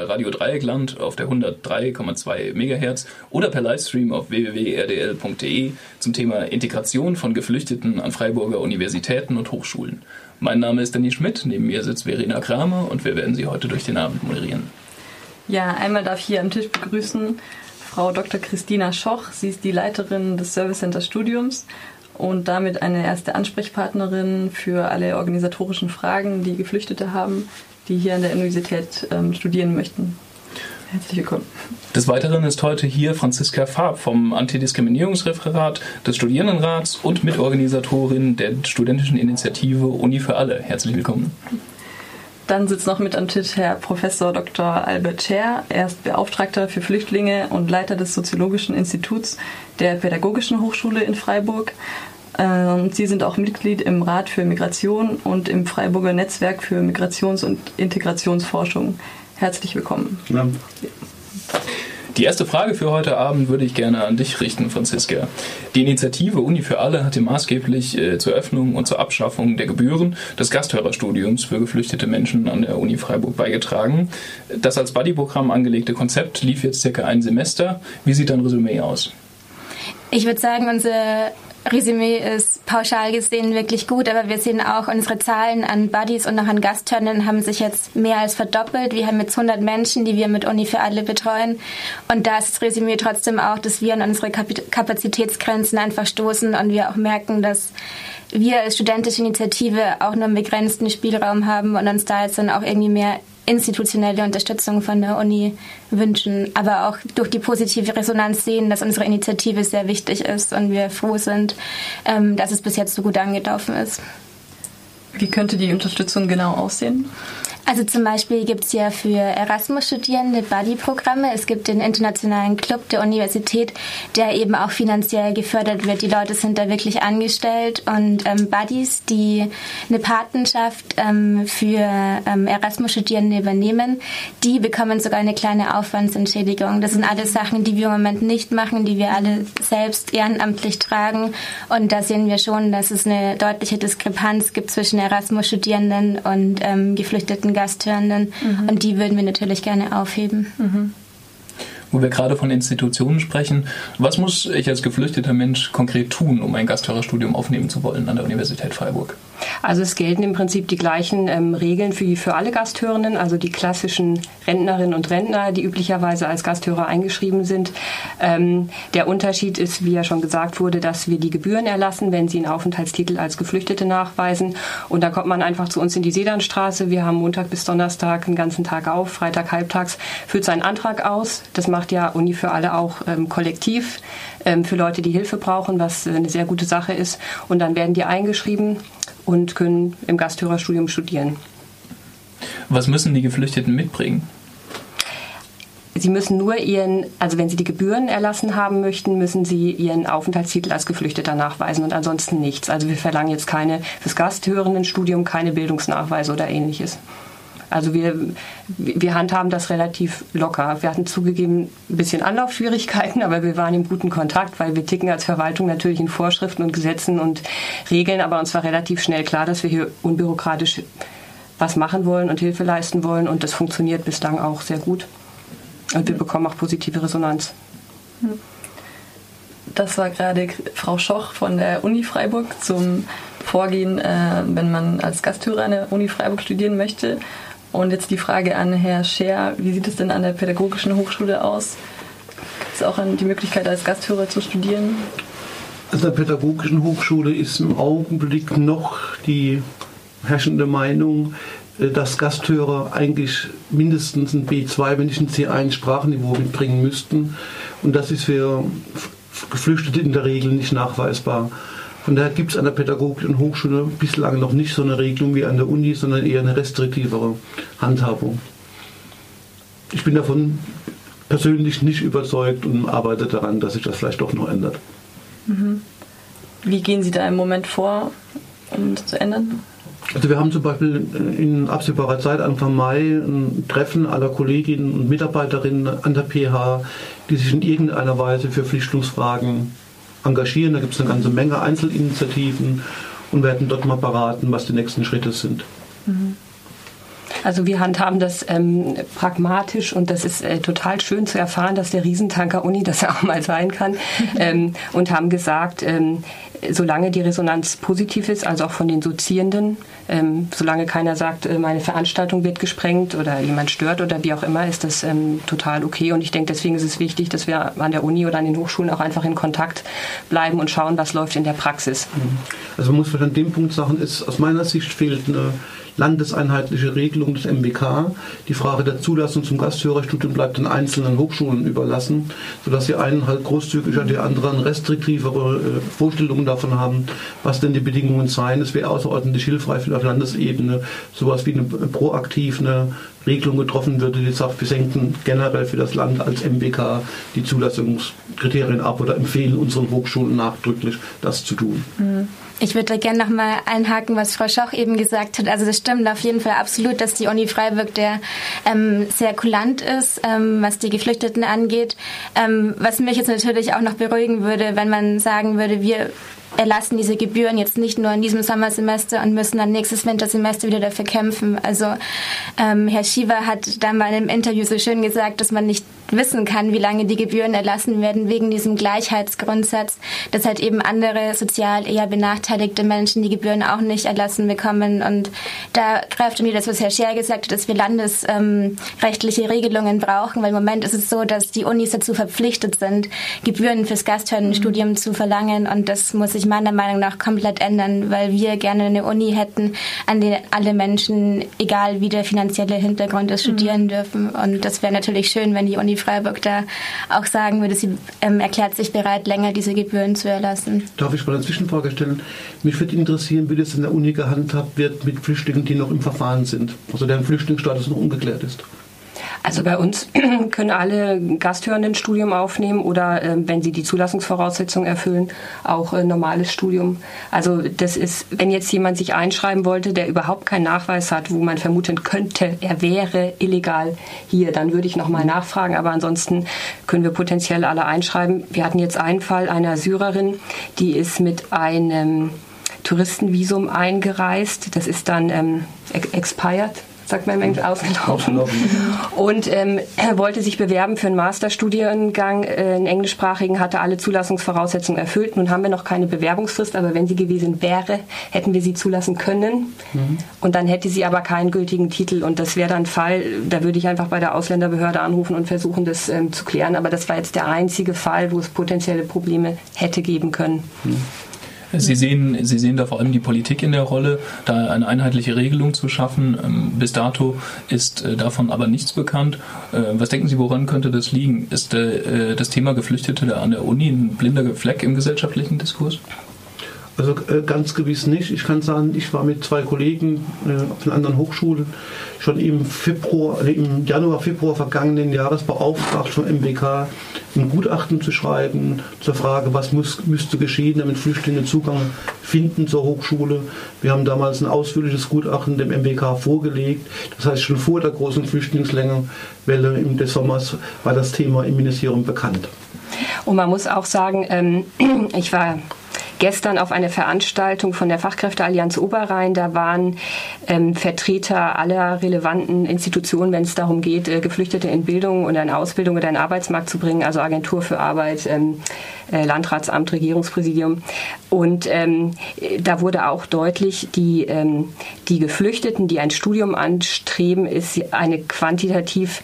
bei Radio Dreieckland auf der 103,2 MHz oder per Livestream auf www.rdl.de zum Thema Integration von Geflüchteten an Freiburger Universitäten und Hochschulen. Mein Name ist Danny Schmidt, neben mir sitzt Verena Kramer und wir werden Sie heute durch den Abend moderieren. Ja, einmal darf ich hier am Tisch begrüßen Frau Dr. Christina Schoch. Sie ist die Leiterin des Service Center Studiums und damit eine erste Ansprechpartnerin für alle organisatorischen Fragen, die Geflüchtete haben, die hier an der Universität ähm, studieren möchten. Herzlich willkommen. Des Weiteren ist heute hier Franziska Farb vom Antidiskriminierungsreferat des Studierendenrats und Mitorganisatorin der studentischen Initiative Uni für alle. Herzlich willkommen. Dann sitzt noch mit am Tisch Herr Professor Dr. Albert Scher. Er ist Beauftragter für Flüchtlinge und Leiter des Soziologischen Instituts der Pädagogischen Hochschule in Freiburg. Ähm, Sie sind auch Mitglied im Rat für Migration und im Freiburger Netzwerk für Migrations- und Integrationsforschung. Herzlich willkommen. Ja. Die erste Frage für heute Abend würde ich gerne an dich richten, Franziska. Die Initiative Uni für alle hatte maßgeblich äh, zur Öffnung und zur Abschaffung der Gebühren des Gasthörerstudiums für geflüchtete Menschen an der Uni Freiburg beigetragen. Das als Buddy-Programm angelegte Konzept lief jetzt circa ein Semester. Wie sieht dein Resümee aus? Ich würde sagen, unser Resümee ist pauschal gesehen wirklich gut, aber wir sehen auch, unsere Zahlen an Buddies und auch an Gasthörnern haben sich jetzt mehr als verdoppelt. Wir haben jetzt 100 Menschen, die wir mit Uni für alle betreuen. Und da ist das Resümee trotzdem auch, dass wir an unsere Kapazitätsgrenzen einfach stoßen und wir auch merken, dass wir als studentische Initiative auch nur einen begrenzten Spielraum haben und uns da jetzt dann auch irgendwie mehr institutionelle Unterstützung von der Uni wünschen, aber auch durch die positive Resonanz sehen, dass unsere Initiative sehr wichtig ist und wir froh sind, ähm, dass es bis jetzt so gut angelaufen ist. Wie könnte die Unterstützung genau aussehen? Also zum Beispiel gibt es ja für Erasmus-Studierende Buddy-Programme. Es gibt den internationalen Club der Universität, der eben auch finanziell gefördert wird. Die Leute sind da wirklich angestellt und ähm, Buddies, die eine Patenschaft ähm, für ähm, Erasmus-Studierende übernehmen, die bekommen sogar eine kleine Aufwandsentschädigung. Das sind alles Sachen, die wir im Moment nicht machen, die wir alle selbst ehrenamtlich tragen. Und da sehen wir schon, dass es eine deutliche Diskrepanz gibt zwischen Erasmus-Studierenden und ähm, geflüchteten Gasthörenden mhm. und die würden wir natürlich gerne aufheben. Mhm wo wir gerade von Institutionen sprechen. Was muss ich als geflüchteter Mensch konkret tun, um ein Gasthörerstudium aufnehmen zu wollen an der Universität Freiburg? Also es gelten im Prinzip die gleichen ähm, Regeln für, für alle Gasthörenden, also die klassischen Rentnerinnen und Rentner, die üblicherweise als Gasthörer eingeschrieben sind. Ähm, der Unterschied ist, wie ja schon gesagt wurde, dass wir die Gebühren erlassen, wenn sie einen Aufenthaltstitel als Geflüchtete nachweisen. Und da kommt man einfach zu uns in die Sedanstraße. Wir haben Montag bis Donnerstag einen ganzen Tag auf, Freitag halbtags, füllt seinen Antrag aus. Das macht ja Uni für alle auch ähm, kollektiv ähm, für Leute, die Hilfe brauchen, was äh, eine sehr gute Sache ist. Und dann werden die eingeschrieben und können im Gasthörerstudium studieren. Was müssen die Geflüchteten mitbringen? Sie müssen nur ihren, also wenn Sie die Gebühren erlassen haben möchten, müssen Sie Ihren Aufenthaltstitel als Geflüchteter nachweisen und ansonsten nichts. Also wir verlangen jetzt keine fürs Gasthörendenstudium keine Bildungsnachweise oder ähnliches. Also wir, wir handhaben das relativ locker. Wir hatten zugegeben ein bisschen Anlaufschwierigkeiten, aber wir waren im guten Kontakt, weil wir ticken als Verwaltung natürlich in Vorschriften und Gesetzen und Regeln, aber uns war relativ schnell klar, dass wir hier unbürokratisch was machen wollen und Hilfe leisten wollen und das funktioniert bislang auch sehr gut. Und wir bekommen auch positive Resonanz. Das war gerade Frau Schoch von der Uni Freiburg zum Vorgehen, äh, wenn man als Gasthörer an der Uni Freiburg studieren möchte. Und jetzt die Frage an Herr Scher, wie sieht es denn an der Pädagogischen Hochschule aus? Gibt es auch die Möglichkeit, als Gasthörer zu studieren? An der Pädagogischen Hochschule ist im Augenblick noch die herrschende Meinung, äh, dass Gasthörer eigentlich mindestens ein B2, wenn nicht ein C1 Sprachniveau mitbringen müssten. Und das ist für Geflüchtete in der Regel nicht nachweisbar. Von daher gibt es an der Pädagogischen Hochschule bislang noch nicht so eine Regelung wie an der Uni, sondern eher eine restriktivere Handhabung. Ich bin davon persönlich nicht überzeugt und arbeite daran, dass sich das vielleicht doch noch ändert. Mhm. Wie gehen Sie da im Moment vor, um das zu ändern? Also wir haben zum Beispiel in absehbarer Zeit, Anfang Mai, ein Treffen aller Kolleginnen und Mitarbeiterinnen an der PH, die sich in irgendeiner Weise für Flüchtlingsfragen engagieren. Da gibt es eine ganze Menge Einzelinitiativen und werden dort mal beraten, was die nächsten Schritte sind. Mhm. Also wir handhaben das ähm, pragmatisch und das ist äh, total schön zu erfahren, dass der Riesentanker Uni das auch mal sein kann ähm, und haben gesagt, ähm, solange die Resonanz positiv ist, also auch von den Dozierenden, ähm, solange keiner sagt, äh, meine Veranstaltung wird gesprengt oder jemand stört oder wie auch immer, ist das ähm, total okay. Und ich denke, deswegen ist es wichtig, dass wir an der Uni oder an den Hochschulen auch einfach in Kontakt bleiben und schauen, was läuft in der Praxis. Mhm. Also man muss an dem Punkt sagen, ist aus meiner Sicht fehlt eine landeseinheitliche Regelung des MBK. Die Frage der Zulassung zum Gasthörerstudium bleibt den einzelnen Hochschulen überlassen, sodass die einen halt großzügiger, die anderen restriktivere äh, Vorstellungen davon haben, was denn die Bedingungen seien. Es wäre außerordentlich hilfreich für auf Landesebene sowas wie eine proaktiv eine Regelung getroffen würde, die sagt, wir senken generell für das Land als MBK die Zulassungskriterien ab oder empfehlen unseren Hochschulen nachdrücklich, das zu tun. Mhm. Ich würde gerne nochmal einhaken, was Frau Schoch eben gesagt hat. Also das stimmt auf jeden Fall absolut, dass die Uni Freiburg der ähm, sehr kulant ist, ähm, was die Geflüchteten angeht. Ähm, was mich jetzt natürlich auch noch beruhigen würde, wenn man sagen würde, wir erlassen diese Gebühren jetzt nicht nur in diesem Sommersemester und müssen dann nächstes Wintersemester wieder dafür kämpfen. Also ähm, Herr Schiever hat da mal im Interview so schön gesagt, dass man nicht wissen kann, wie lange die Gebühren erlassen werden wegen diesem Gleichheitsgrundsatz, dass halt eben andere sozial eher benachteiligte Menschen die Gebühren auch nicht erlassen bekommen. Und da greift mir das, was Herr Scher gesagt hat, dass wir landesrechtliche ähm, Regelungen brauchen, weil im Moment ist es so, dass die Unis dazu verpflichtet sind, Gebühren fürs Gasthörenstudium mhm. zu verlangen und das muss sich meiner Meinung nach komplett ändern, weil wir gerne eine Uni hätten, an der alle Menschen, egal wie der finanzielle Hintergrund ist, studieren mhm. dürfen. Und das wäre natürlich schön, wenn die Uni Freiburg da auch sagen würde, sie ähm, erklärt sich bereit, länger diese Gebühren zu erlassen. Darf ich mal eine Zwischenfrage stellen? Mich würde interessieren, wie das in der Uni gehandhabt wird mit Flüchtlingen, die noch im Verfahren sind, also deren Flüchtlingsstatus noch ungeklärt ist. Also bei uns können alle Gasthörenden Studium aufnehmen oder äh, wenn sie die Zulassungsvoraussetzungen erfüllen, auch äh, normales Studium. Also das ist, wenn jetzt jemand sich einschreiben wollte, der überhaupt keinen Nachweis hat, wo man vermuten könnte, er wäre illegal hier, dann würde ich nochmal nachfragen. Aber ansonsten können wir potenziell alle einschreiben. Wir hatten jetzt einen Fall einer Syrerin, die ist mit einem Touristenvisum eingereist. Das ist dann ähm, expired, sagt man im Englischen, ausgelaufen. Und ähm, er wollte sich bewerben für einen Masterstudiengang, äh, einen englischsprachigen, hatte alle Zulassungsvoraussetzungen erfüllt. Nun haben wir noch keine Bewerbungsfrist, aber wenn sie gewesen wäre, hätten wir sie zulassen können. Mhm. Und dann hätte sie aber keinen gültigen Titel. Und das wäre dann ein Fall, da würde ich einfach bei der Ausländerbehörde anrufen und versuchen, das ähm, zu klären. Aber das war jetzt der einzige Fall, wo es potenzielle Probleme hätte geben können. Mhm. Sie sehen, Sie sehen da vor allem die Politik in der Rolle, da eine einheitliche Regelung zu schaffen. Ähm, bis dato ist äh, davon aber nichts bekannt. Äh, was denken Sie, woran könnte das liegen? Ist äh, das Thema Geflüchtete an der Uni ein blinder Fleck im gesellschaftlichen Diskurs? Also ganz gewiss nicht. Ich kann sagen, ich war mit zwei Kollegen auf einer anderen Hochschule schon im Februar, im Januar, Februar vergangenen Jahres beauftragt vom MBK ein Gutachten zu schreiben zur Frage, was muss, müsste geschehen, damit Flüchtlinge Zugang finden zur Hochschule. Wir haben damals ein ausführliches Gutachten dem MBK vorgelegt. Das heißt, schon vor der großen Flüchtlingswelle des Sommers war das Thema im Ministerium bekannt. Und man muss auch sagen, ähm, ich war gestern auf eine Veranstaltung von der Fachkräfteallianz Oberrhein. Da waren ähm, Vertreter aller relevanten Institutionen, wenn es darum geht, äh, Geflüchtete in Bildung oder in Ausbildung oder in den Arbeitsmarkt zu bringen, also Agentur für Arbeit, ähm, äh, Landratsamt, Regierungspräsidium. Und ähm, da wurde auch deutlich, die, ähm, die Geflüchteten, die ein Studium anstreben, ist eine quantitativ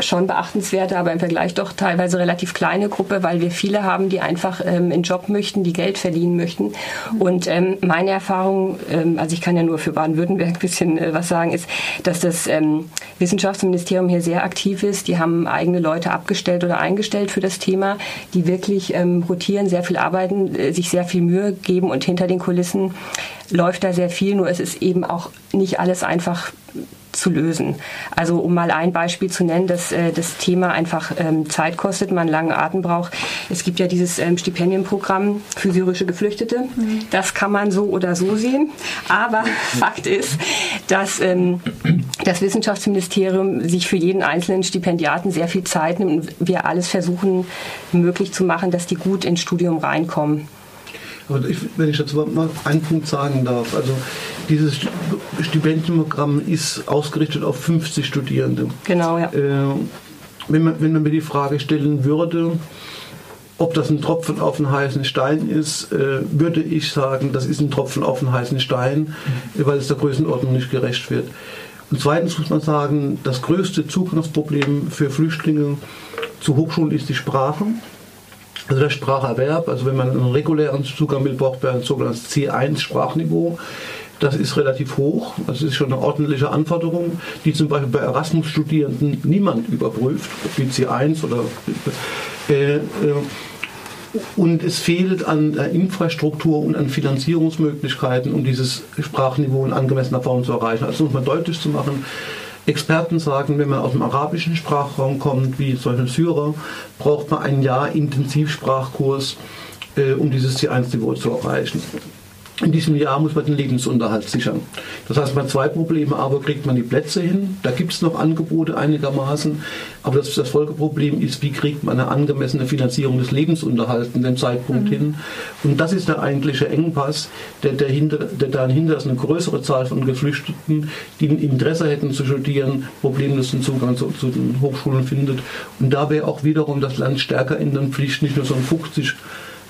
schon beachtenswerte, aber im Vergleich doch teilweise relativ kleine Gruppe, weil wir viele haben, die einfach ähm, einen Job möchten, die Geld verdienen möchten. Und ähm, meine Erfahrung, ähm, also ich kann ja nur für Baden-Württemberg ein bisschen äh, was sagen, ist, dass das ähm, Wissenschaftsministerium hier sehr aktiv ist. Die haben eigene Leute abgestellt oder eingestellt für das Thema, die wirklich ähm, rotieren, sehr viel arbeiten, äh, sich sehr viel Mühe geben und hinter den Kulissen läuft da sehr viel. Nur es ist eben auch nicht alles einfach zu lösen. Also um mal ein Beispiel zu nennen, dass äh, das Thema einfach ähm, Zeit kostet, man langen Atem braucht. Es gibt ja dieses ähm, Stipendienprogramm für syrische Geflüchtete. Mhm. Das kann man so oder so sehen. Aber Fakt ist, dass ähm, das Wissenschaftsministerium sich für jeden einzelnen Stipendiaten sehr viel Zeit nimmt und wir alles versuchen möglich zu machen, dass die gut ins Studium reinkommen. Aber ich, wenn ich dazu mal einen Punkt sagen darf, also dieses Stipendienprogramm ist ausgerichtet auf 50 Studierende. Genau, ja. Äh, wenn, man, wenn man mir die Frage stellen würde, ob das ein Tropfen auf einen heißen Stein ist, äh, würde ich sagen, das ist ein Tropfen auf einen heißen Stein, weil es der Größenordnung nicht gerecht wird. Und zweitens muss man sagen, das größte Zugangsproblem für Flüchtlinge zu Hochschulen ist die Sprache. Also der Spracherwerb, also wenn man einen regulären Zugang will, braucht man ein sogenanntes C1-Sprachniveau. Das ist relativ hoch. Das ist schon eine ordentliche Anforderung, die zum Beispiel bei Erasmus-Studierenden niemand überprüft, ob die C1 oder. Äh, äh, und es fehlt an Infrastruktur und an Finanzierungsmöglichkeiten, um dieses Sprachniveau in angemessener Form zu erreichen. Also um es mal deutlich zu machen, Experten sagen, wenn man aus dem arabischen Sprachraum kommt, wie zum Beispiel Syrer, braucht man ein Jahr Intensivsprachkurs, äh, um dieses C1-Niveau zu erreichen. In diesem Jahr muss man den Lebensunterhalt sichern. Das heißt, man hat zwei Probleme, aber kriegt man die Plätze hin, da gibt es noch Angebote einigermaßen, aber das, das, Folgeproblem ist, wie kriegt man eine angemessene Finanzierung des Lebensunterhalts in dem Zeitpunkt mhm. hin. Und das ist der eigentliche Engpass, der, der, hinter, der dahinter ist eine größere Zahl von Geflüchteten, die ein Interesse hätten zu studieren, problemlos den Zugang zu, zu den Hochschulen findet. Und da wäre auch wiederum das Land stärker in den Pflicht, nicht nur so ein 50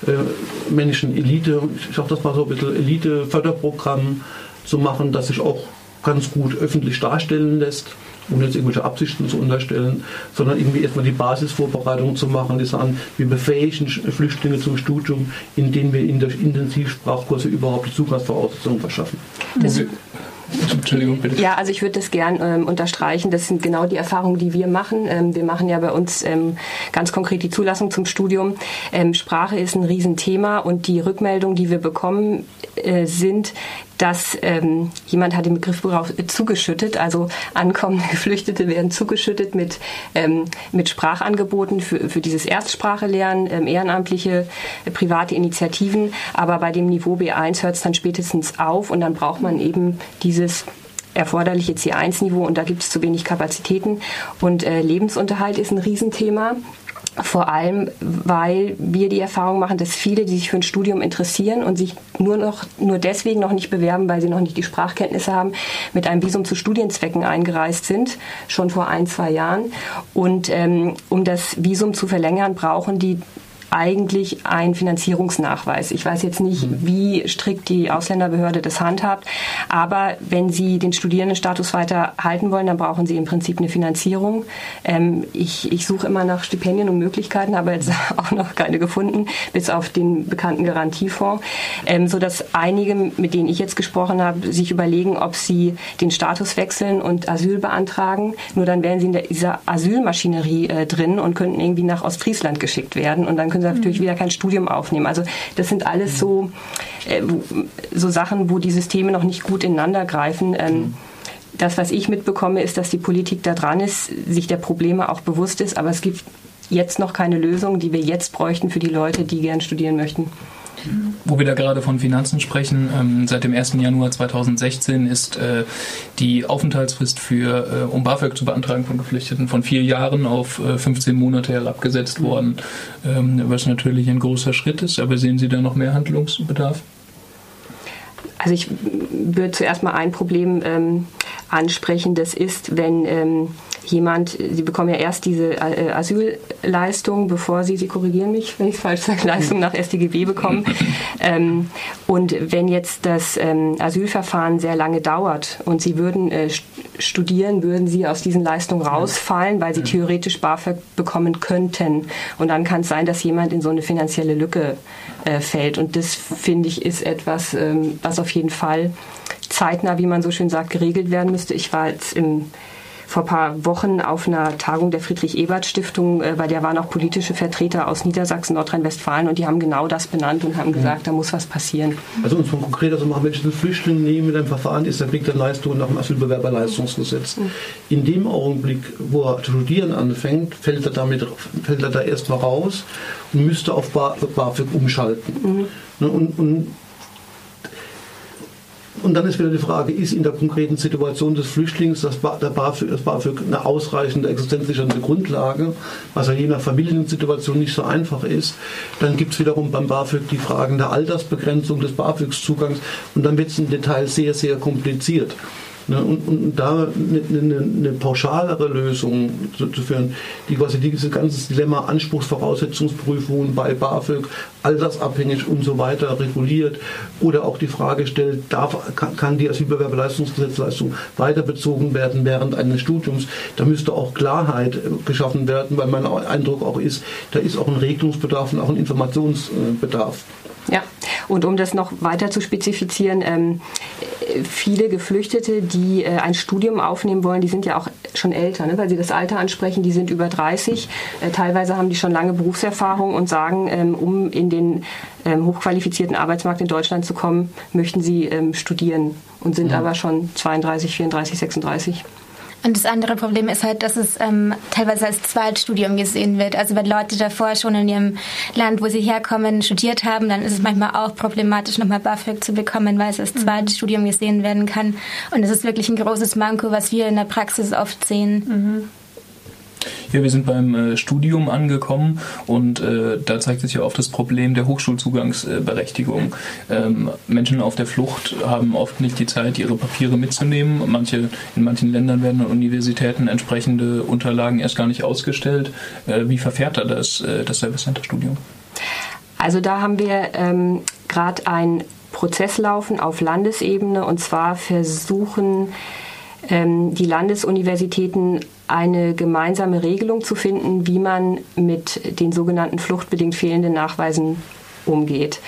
äh, Menschen Elite, ich sage das mal so ein bisschen Elite-Förderprogramm zu machen, das sich auch ganz gut öffentlich darstellen lässt, ohne jetzt irgendwelche Absichten zu unterstellen, sondern irgendwie erstmal die Basisvorbereitung zu machen, die sagen, wir befähigen Flüchtlinge zum Studium, indem wir in der Intensivsprachkurse überhaupt die Zugangsvoraussetzungen verschaffen. Das, Entschuldigung, bitte. Ja, also ich würde das gern ähm, unterstreichen. Das sind genau die Erfahrungen, die wir machen. Ähm, wir machen ja bei uns ähm, ganz konkret die Zulassung zum Studium. Ähm, Sprache ist ein Riesenthema und die Rückmeldungen, die wir bekommen, äh, sind, dass ähm, jemand hat den Begriff äh, zugeschüttet, also ankommende Geflüchtete werden zugeschüttet mit, ähm, mit Sprachangeboten für, für dieses Erstsprachelernen, ähm, ehrenamtliche äh, private Initiativen, aber bei dem Niveau B1 hört es dann spätestens auf und dann braucht man eben dieses erforderliche C1-Niveau und da gibt es zu wenig Kapazitäten. Und äh, Lebensunterhalt ist ein Riesenthema. Vor allem, weil wir die Erfahrung machen, dass viele, die sich für ein Studium interessieren und sich nur noch nur deswegen noch nicht bewerben, weil sie noch nicht die Sprachkenntnisse haben, mit einem Visum zu Studienzwecken eingereist sind, schon vor ein, zwei Jahren. Und ähm, um das Visum zu verlängern, brauchen die eigentlich ein Finanzierungsnachweis. Ich weiß jetzt nicht, mhm. wie strikt die Ausländerbehörde das handhabt, aber wenn Sie den Studierendenstatus weiter halten wollen, dann brauchen Sie im Prinzip eine Finanzierung. Ähm, ich, ich suche immer nach Stipendien und Möglichkeiten, aber jetzt auch noch keine gefunden, bis auf den bekannten Garantiefonds, ähm, sodass einige, mit denen ich jetzt gesprochen habe, sich überlegen, ob sie den Status wechseln und Asyl beantragen. Nur dann wären sie in dieser Asylmaschinerie äh, drin und könnten irgendwie nach Ostfriesland geschickt werden und dann können sie natürlich wieder kein Studium aufnehmen. Also das sind alles so, äh, so Sachen, wo die Systeme noch nicht gut ineinander greifen. Ähm, das, was ich mitbekomme, ist, dass die Politik da dran ist, sich der Probleme auch bewusst ist, aber es gibt jetzt noch keine Lösung, die wir jetzt bräuchten für die Leute, die gern studieren möchten. Wo wir da gerade von Finanzen sprechen, ähm, seit dem 1. Januar 2016 ist äh, die Aufenthaltsfrist für, äh, um BAföG zu beantragen von Geflüchteten von vier Jahren auf äh, 15 Monate herabgesetzt worden, ähm, was natürlich ein großer Schritt ist. Aber sehen Sie da noch mehr Handlungsbedarf? Also ich würde zuerst mal ein Problem ähm, ansprechen. Das ist, wenn ähm, jemand, Sie bekommen ja erst diese äh, Asylleistung, bevor Sie, Sie korrigieren mich, wenn ich es falsch sage, Leistung nach StGB bekommen. Ähm, und wenn jetzt das ähm, Asylverfahren sehr lange dauert und Sie würden äh, studieren, würden Sie aus diesen Leistungen rausfallen, weil Sie theoretisch BAföG bekommen könnten. Und dann kann es sein, dass jemand in so eine finanzielle Lücke äh, fällt. Und das, finde ich, ist etwas, ähm, was auf jeden Fall zeitnah, wie man so schön sagt, geregelt werden müsste. Ich war jetzt im vor ein paar Wochen auf einer Tagung der Friedrich-Ebert-Stiftung, äh, bei der waren auch politische Vertreter aus Niedersachsen, Nordrhein-Westfalen und die haben genau das benannt und haben gesagt, mhm. da muss was passieren. Also um es von konkreter zu machen, wenn ich einen Flüchtling nehme mit einem Verfahren ist, dann kriegt er Leistungen nach dem Asylbewerberleistungsgesetz. Mhm. In dem Augenblick, wo er zu studieren anfängt, fällt er, damit, fällt er da erstmal raus und müsste auf BAföG umschalten. Mhm. Ne, und, und und dann ist wieder die Frage, ist in der konkreten Situation des Flüchtlings das, der BAföG, das BAföG eine ausreichende existenzsichernde Grundlage, was ja je nach Familiensituation nicht so einfach ist. Dann gibt es wiederum beim BAföG die Fragen der Altersbegrenzung des BAföG-Zugangs und dann wird es im Detail sehr, sehr kompliziert. Ne, und, und, da eine, eine, eine, pauschalere Lösung zu, zu, führen, die quasi dieses ganze Dilemma Anspruchsvoraussetzungsprüfungen bei BAföG, altersabhängig und so weiter reguliert oder auch die Frage stellt, darf, kann, kann die Asylbewerberleistungsgesetzleistung weiter bezogen werden während eines Studiums. Da müsste auch Klarheit äh, geschaffen werden, weil mein Eindruck auch ist, da ist auch ein Regelungsbedarf und auch ein Informationsbedarf. Ja, und um das noch weiter zu spezifizieren, ähm, viele Geflüchtete, die äh, ein Studium aufnehmen wollen, die sind ja auch schon älter, ne, weil sie das Alter ansprechen, die sind über 30. Äh, teilweise haben die schon lange Berufserfahrung und sagen, ähm, um in den ähm, hochqualifizierten Arbeitsmarkt in Deutschland zu kommen, möchten sie ähm, studieren und sind ja. aber schon 32, 34, 36. Und das andere Problem ist halt, dass es ähm, teilweise als Zweitstudium gesehen wird. Also wenn Leute davor schon in ihrem Land, wo sie herkommen, studiert haben, dann ist es manchmal auch problematisch, nochmal BAföG zu bekommen, weil es als mhm. Zweitstudium gesehen werden kann. Und das ist wirklich ein großes Manko, was wir in der Praxis oft sehen. Mhm. Ja, wir sind beim äh, Studium angekommen und äh, da zeigt sich ja oft das Problem der Hochschulzugangsberechtigung. Ähm, Menschen auf der Flucht haben oft nicht die Zeit, ihre Papiere mitzunehmen. Manche, in manchen Ländern werden an Universitäten entsprechende Unterlagen erst gar nicht ausgestellt. Äh, wie verfährt da das, äh, das Service Center Studium? Also da haben wir ähm, gerade einen Prozess laufen auf Landesebene und zwar versuchen ähm, die Landesuniversitäten eine gemeinsame Regelung zu finden, wie man mit den sogenannten fluchtbedingt fehlenden Nachweisen umgeht.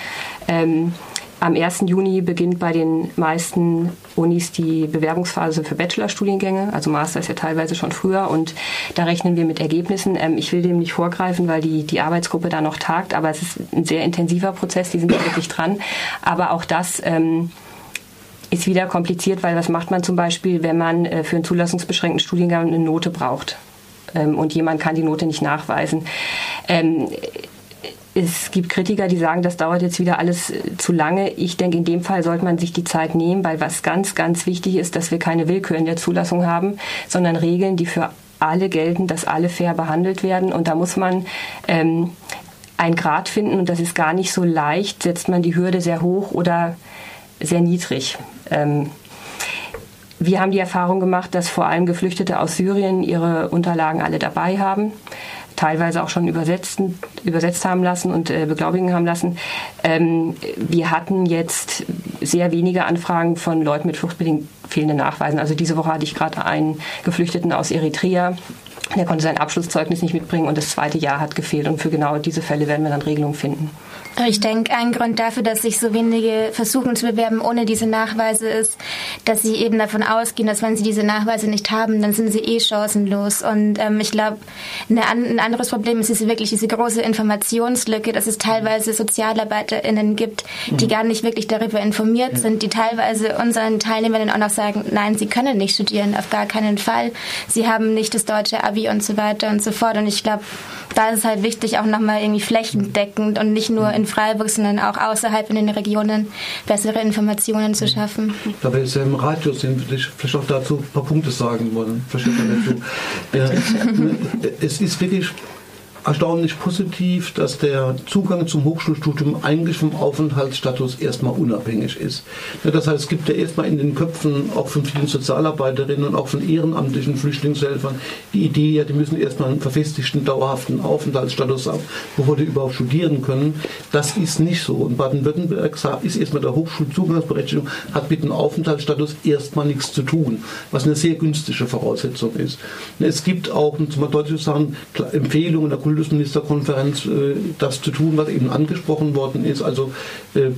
Ähm, am 1. Juni beginnt bei den meisten Unis die Bewerbungsphase für Bachelorstudiengänge. Also Master ist ja teilweise schon früher und da rechnen wir mit Ergebnissen. Ähm, ich will dem nicht vorgreifen, weil die, die Arbeitsgruppe da noch tagt, aber es ist ein sehr intensiver Prozess, die sind wirklich dran. Aber auch das ähm, ist wieder kompliziert, weil was macht man zum Beispiel, wenn man äh, für einen zulassungsbeschränkten Studiengang eine Note braucht ähm, und jemand kann die Note nicht nachweisen. Ähm, es gibt Kritiker, die sagen, das dauert jetzt wieder alles äh, zu lange. Ich denke, in dem Fall sollte man sich die Zeit nehmen, weil was ganz, ganz wichtig ist, dass wir keine Willkür in der Zulassung haben, sondern Regeln, die für alle gelten, dass alle fair behandelt werden. Und da muss man ähm, einen Grad finden und das ist gar nicht so leicht. Setzt man die Hürde sehr hoch oder sehr niedrig. Ähm, wir haben die Erfahrung gemacht, dass vor allem Geflüchtete aus Syrien ihre Unterlagen alle dabei haben, teilweise auch schon übersetzt haben lassen und äh, beglaubigen haben lassen. Ähm, wir hatten jetzt sehr wenige Anfragen von Leuten mit fluchtbedingt fehlenden Nachweisen. Also diese Woche hatte ich gerade einen Geflüchteten aus Eritrea, der konnte sein Abschlusszeugnis nicht mitbringen und das zweite Jahr hat gefehlt. Und für genau diese Fälle werden wir dann Regelungen finden. Ich denke, ein Grund dafür, dass sich so wenige versuchen zu bewerben ohne diese Nachweise ist, dass sie eben davon ausgehen, dass wenn sie diese Nachweise nicht haben, dann sind sie eh chancenlos. Und ähm, ich glaube, ein anderes Problem ist diese, wirklich diese große Informationslücke, dass es teilweise SozialarbeiterInnen gibt, die mhm. gar nicht wirklich darüber informiert sind, die teilweise unseren Teilnehmern auch noch sagen, nein, sie können nicht studieren, auf gar keinen Fall. Sie haben nicht das deutsche Abi und so weiter und so fort. Und ich glaube, da ist es halt wichtig, auch nochmal irgendwie flächendeckend und nicht nur in Freiburg, sondern auch außerhalb in den Regionen bessere Informationen zu schaffen. Da wir jetzt ja im Radio sind, würde ich vielleicht auch dazu ein paar Punkte sagen wollen. es ist wirklich erstaunlich positiv, dass der Zugang zum Hochschulstudium eigentlich vom Aufenthaltsstatus erstmal unabhängig ist. Das heißt, es gibt ja erstmal in den Köpfen auch von vielen Sozialarbeiterinnen und auch von ehrenamtlichen Flüchtlingshelfern die Idee, ja, die müssen erstmal einen verfestigten, dauerhaften Aufenthaltsstatus haben, bevor die überhaupt studieren können. Das ist nicht so. In Baden-Württemberg ist erstmal der Hochschulzugangsberechtigung, hat mit dem Aufenthaltsstatus erstmal nichts zu tun, was eine sehr günstige Voraussetzung ist. Es gibt auch, um mal deutlich zu sagen, Empfehlungen der Kultusministerkonferenz äh, das zu tun, was eben angesprochen worden ist, also äh,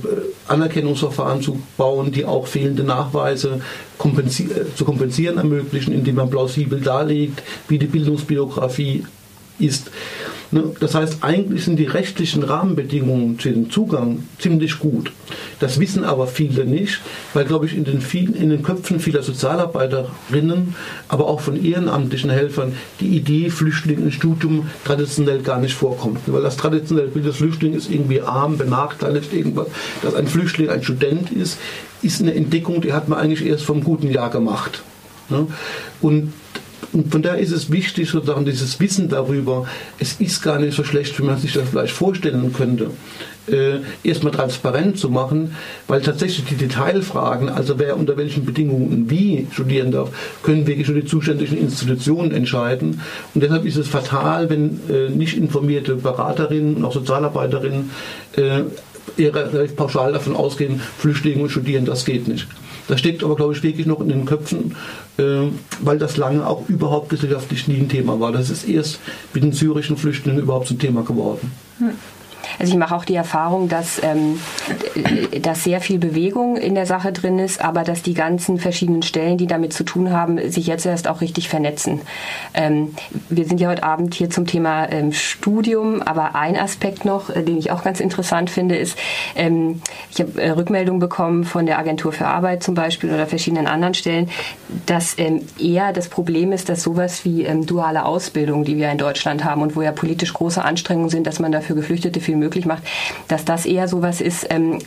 Anerkennungsverfahren zu bauen, die auch fehlende Nachweise kompensi äh, zu kompensieren ermöglichen, indem man plausibel darlegt, wie die Bildungsbiografie ist. Ne? Das heißt, eigentlich sind die rechtlichen Rahmenbedingungen für den Zugang ziemlich gut. Das wissen aber viele nicht, weil, glaube ich, in den, vielen, in den Köpfen vieler Sozialarbeiterinnen, aber auch von ehrenamtlichen Helfern die Idee, Flüchtling im Studium traditionell gar nicht vorkommt. Weil das traditionelle Bild des Flüchtlings ist irgendwie arm, benachteiligt, irgendwas. Dass ein Flüchtling ein Student ist, ist eine Entdeckung, die hat man eigentlich erst vom guten Jahr gemacht. Ne? Und und von daher ist es wichtig, sozusagen dieses Wissen darüber, es ist gar nicht so schlecht, wie man sich das vielleicht vorstellen könnte, äh, erstmal transparent zu machen, weil tatsächlich die Detailfragen, also wer unter welchen Bedingungen wie studieren darf, können wirklich nur die zuständigen Institutionen entscheiden. Und deshalb ist es fatal, wenn äh, nicht informierte Beraterinnen und auch Sozialarbeiterinnen äh, eher pauschal davon ausgehen, Flüchtlinge und Studieren, das geht nicht. Das steckt aber, glaube ich, wirklich noch in den Köpfen, äh, weil das lange auch überhaupt gesellschaftlich nie ein Thema war. Das ist erst mit den syrischen Flüchtlingen überhaupt zum Thema geworden. Hm. Also ich mache auch die Erfahrung, dass, ähm, dass sehr viel Bewegung in der Sache drin ist, aber dass die ganzen verschiedenen Stellen, die damit zu tun haben, sich jetzt erst auch richtig vernetzen. Ähm, wir sind ja heute Abend hier zum Thema ähm, Studium, aber ein Aspekt noch, äh, den ich auch ganz interessant finde, ist, ähm, ich habe äh, Rückmeldungen bekommen von der Agentur für Arbeit zum Beispiel oder verschiedenen anderen Stellen, dass ähm, eher das Problem ist, dass sowas wie ähm, duale Ausbildung, die wir in Deutschland haben und wo ja politisch große Anstrengungen sind, dass man dafür Geflüchtete viel möglich macht, dass das eher sowas ist, ähm,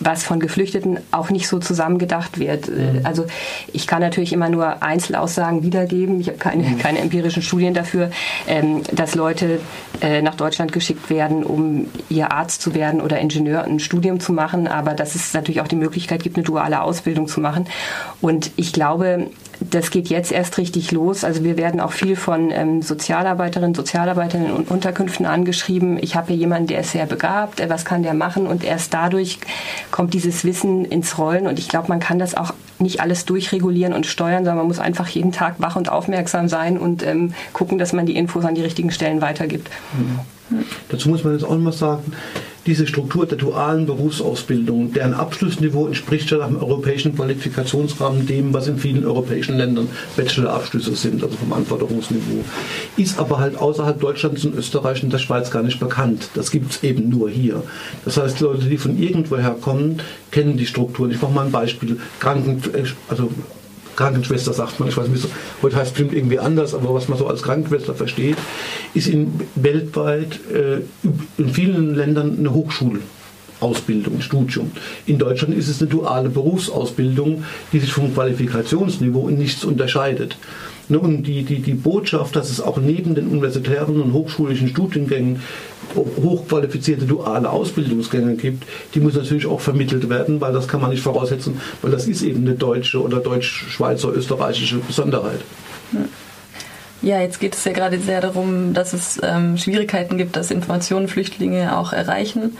was von Geflüchteten auch nicht so zusammengedacht wird. Mhm. Also ich kann natürlich immer nur Einzelaussagen wiedergeben. Ich habe keine, mhm. keine empirischen Studien dafür, ähm, dass Leute äh, nach Deutschland geschickt werden, um ihr Arzt zu werden oder Ingenieur ein Studium zu machen, aber dass es natürlich auch die Möglichkeit gibt, eine duale Ausbildung zu machen. Und ich glaube, das geht jetzt erst richtig los. Also wir werden auch viel von ähm, Sozialarbeiterinnen, Sozialarbeitern und Unterkünften angeschrieben. Ich habe hier jemanden, der ist sehr begabt, äh, was kann der machen? Und erst dadurch kommt dieses Wissen ins Rollen. Und ich glaube, man kann das auch nicht alles durchregulieren und steuern, sondern man muss einfach jeden Tag wach und aufmerksam sein und ähm, gucken, dass man die Infos an die richtigen Stellen weitergibt. Mhm. Dazu muss man jetzt auch noch mal sagen, diese Struktur der dualen Berufsausbildung, deren Abschlussniveau entspricht ja nach dem europäischen Qualifikationsrahmen dem, was in vielen europäischen Ländern Bachelorabschlüsse sind, also vom Anforderungsniveau, ist aber halt außerhalb Deutschlands und Österreich und der Schweiz gar nicht bekannt. Das gibt es eben nur hier. Das heißt, Leute, die von irgendwoher kommen, kennen die Strukturen. Ich mache mal ein Beispiel. Kranken, also Krankenschwester sagt man, ich weiß nicht, heute heißt es bestimmt irgendwie anders, aber was man so als Krankenschwester versteht, ist in weltweit äh, in vielen Ländern eine Hochschulausbildung, ein Studium. In Deutschland ist es eine duale Berufsausbildung, die sich vom Qualifikationsniveau in nichts unterscheidet. Ne, und die, die, die Botschaft, dass es auch neben den universitären und hochschulischen Studiengängen hochqualifizierte duale Ausbildungsgänge gibt, die muss natürlich auch vermittelt werden, weil das kann man nicht voraussetzen, weil das ist eben eine deutsche oder deutsch-schweizer, österreichische Besonderheit. Ja, jetzt geht es ja gerade sehr darum, dass es ähm, Schwierigkeiten gibt, dass Informationen Flüchtlinge auch erreichen.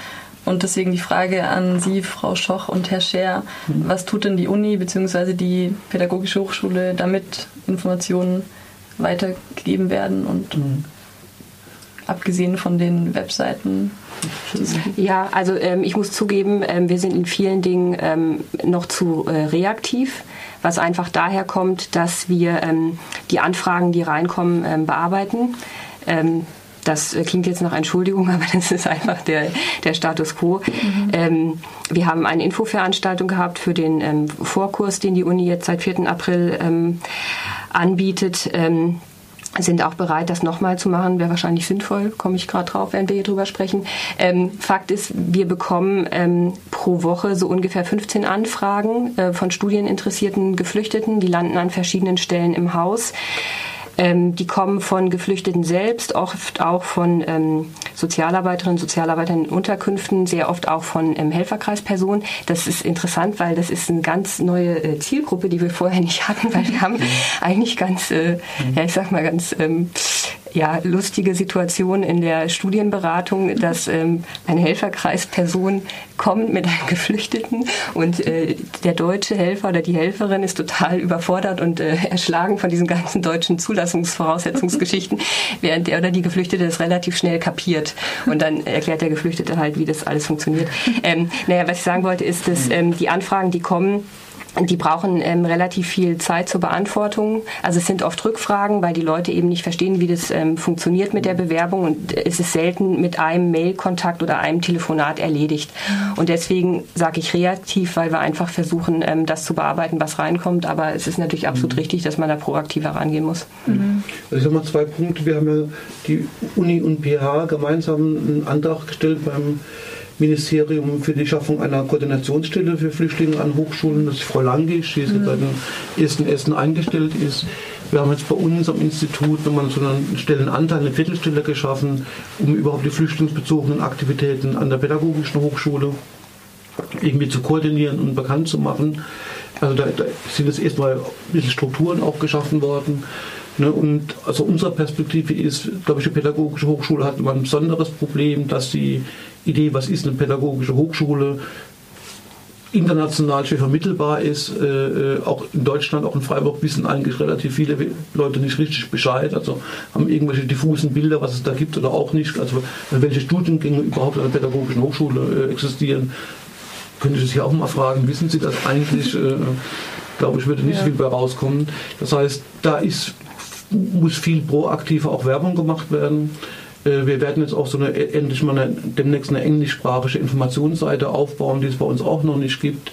Und deswegen die Frage an Sie, Frau Schoch und Herr Scher, was tut denn die Uni bzw. die Pädagogische Hochschule, damit Informationen weitergegeben werden und mhm. abgesehen von den Webseiten? Ja, also ähm, ich muss zugeben, ähm, wir sind in vielen Dingen ähm, noch zu äh, reaktiv, was einfach daher kommt, dass wir ähm, die Anfragen, die reinkommen, ähm, bearbeiten. Ähm, das klingt jetzt nach Entschuldigung, aber das ist einfach der, der Status quo. Mhm. Ähm, wir haben eine Infoveranstaltung gehabt für den ähm, Vorkurs, den die Uni jetzt seit 4. April ähm, anbietet ähm, sind auch bereit, das nochmal zu machen. Wäre wahrscheinlich sinnvoll, komme ich gerade drauf, wenn wir hier drüber sprechen. Ähm, Fakt ist, wir bekommen ähm, pro Woche so ungefähr 15 Anfragen äh, von studieninteressierten Geflüchteten. Die landen an verschiedenen Stellen im Haus. Ähm, die kommen von Geflüchteten selbst, oft auch von ähm, Sozialarbeiterinnen, Sozialarbeitern in Unterkünften, sehr oft auch von ähm, Helferkreispersonen. Das ist interessant, weil das ist eine ganz neue äh, Zielgruppe, die wir vorher nicht hatten, weil wir haben mhm. eigentlich ganz, äh, ja, ich sag mal ganz ähm, ja, lustige Situation in der Studienberatung, dass ähm, eine Helferkreisperson kommt mit einem Geflüchteten und äh, der deutsche Helfer oder die Helferin ist total überfordert und äh, erschlagen von diesen ganzen deutschen Zulassungsvoraussetzungsgeschichten, während der oder die Geflüchtete das relativ schnell kapiert und dann erklärt der Geflüchtete halt, wie das alles funktioniert. Ähm, naja, was ich sagen wollte, ist, dass ähm, die Anfragen, die kommen, die brauchen ähm, relativ viel Zeit zur Beantwortung. Also es sind oft Rückfragen, weil die Leute eben nicht verstehen, wie das ähm, funktioniert mit der Bewerbung und es ist selten mit einem Mailkontakt oder einem Telefonat erledigt. Und deswegen sage ich reaktiv, weil wir einfach versuchen, ähm, das zu bearbeiten, was reinkommt. Aber es ist natürlich absolut mhm. richtig, dass man da proaktiver rangehen muss. Mhm. Also ich habe mal zwei Punkte. Wir haben ja die Uni und PH gemeinsam einen Antrag gestellt beim Ministerium für die Schaffung einer Koordinationsstelle für Flüchtlinge an Hochschulen. Das ist Frau Langisch, die mhm. seit dem 1.1. eingestellt ist. Wir haben jetzt bei uns am Institut nochmal so einen Stellenanteil, eine Viertelstelle geschaffen, um überhaupt die flüchtlingsbezogenen Aktivitäten an der Pädagogischen Hochschule irgendwie zu koordinieren und bekannt zu machen. Also da, da sind jetzt erstmal ein bisschen Strukturen auch geschaffen worden. Ne, und also unsere Perspektive ist, glaube ich, die Pädagogische Hochschule hat immer ein besonderes Problem, dass die Idee, was ist eine pädagogische Hochschule, international schwer vermittelbar ist. Äh, äh, auch in Deutschland, auch in Freiburg wissen eigentlich relativ viele Leute nicht richtig Bescheid. Also haben irgendwelche diffusen Bilder, was es da gibt oder auch nicht. Also welche Studiengänge überhaupt an der pädagogischen Hochschule äh, existieren. Könnte ich das hier auch mal fragen, wissen Sie das eigentlich? Äh, glaube ich, würde nicht ja. viel bei rauskommen. Das heißt, da ist, muss viel proaktiver auch Werbung gemacht werden. Äh, wir werden jetzt auch so eine, endlich mal eine, demnächst eine englischsprachige Informationsseite aufbauen, die es bei uns auch noch nicht gibt.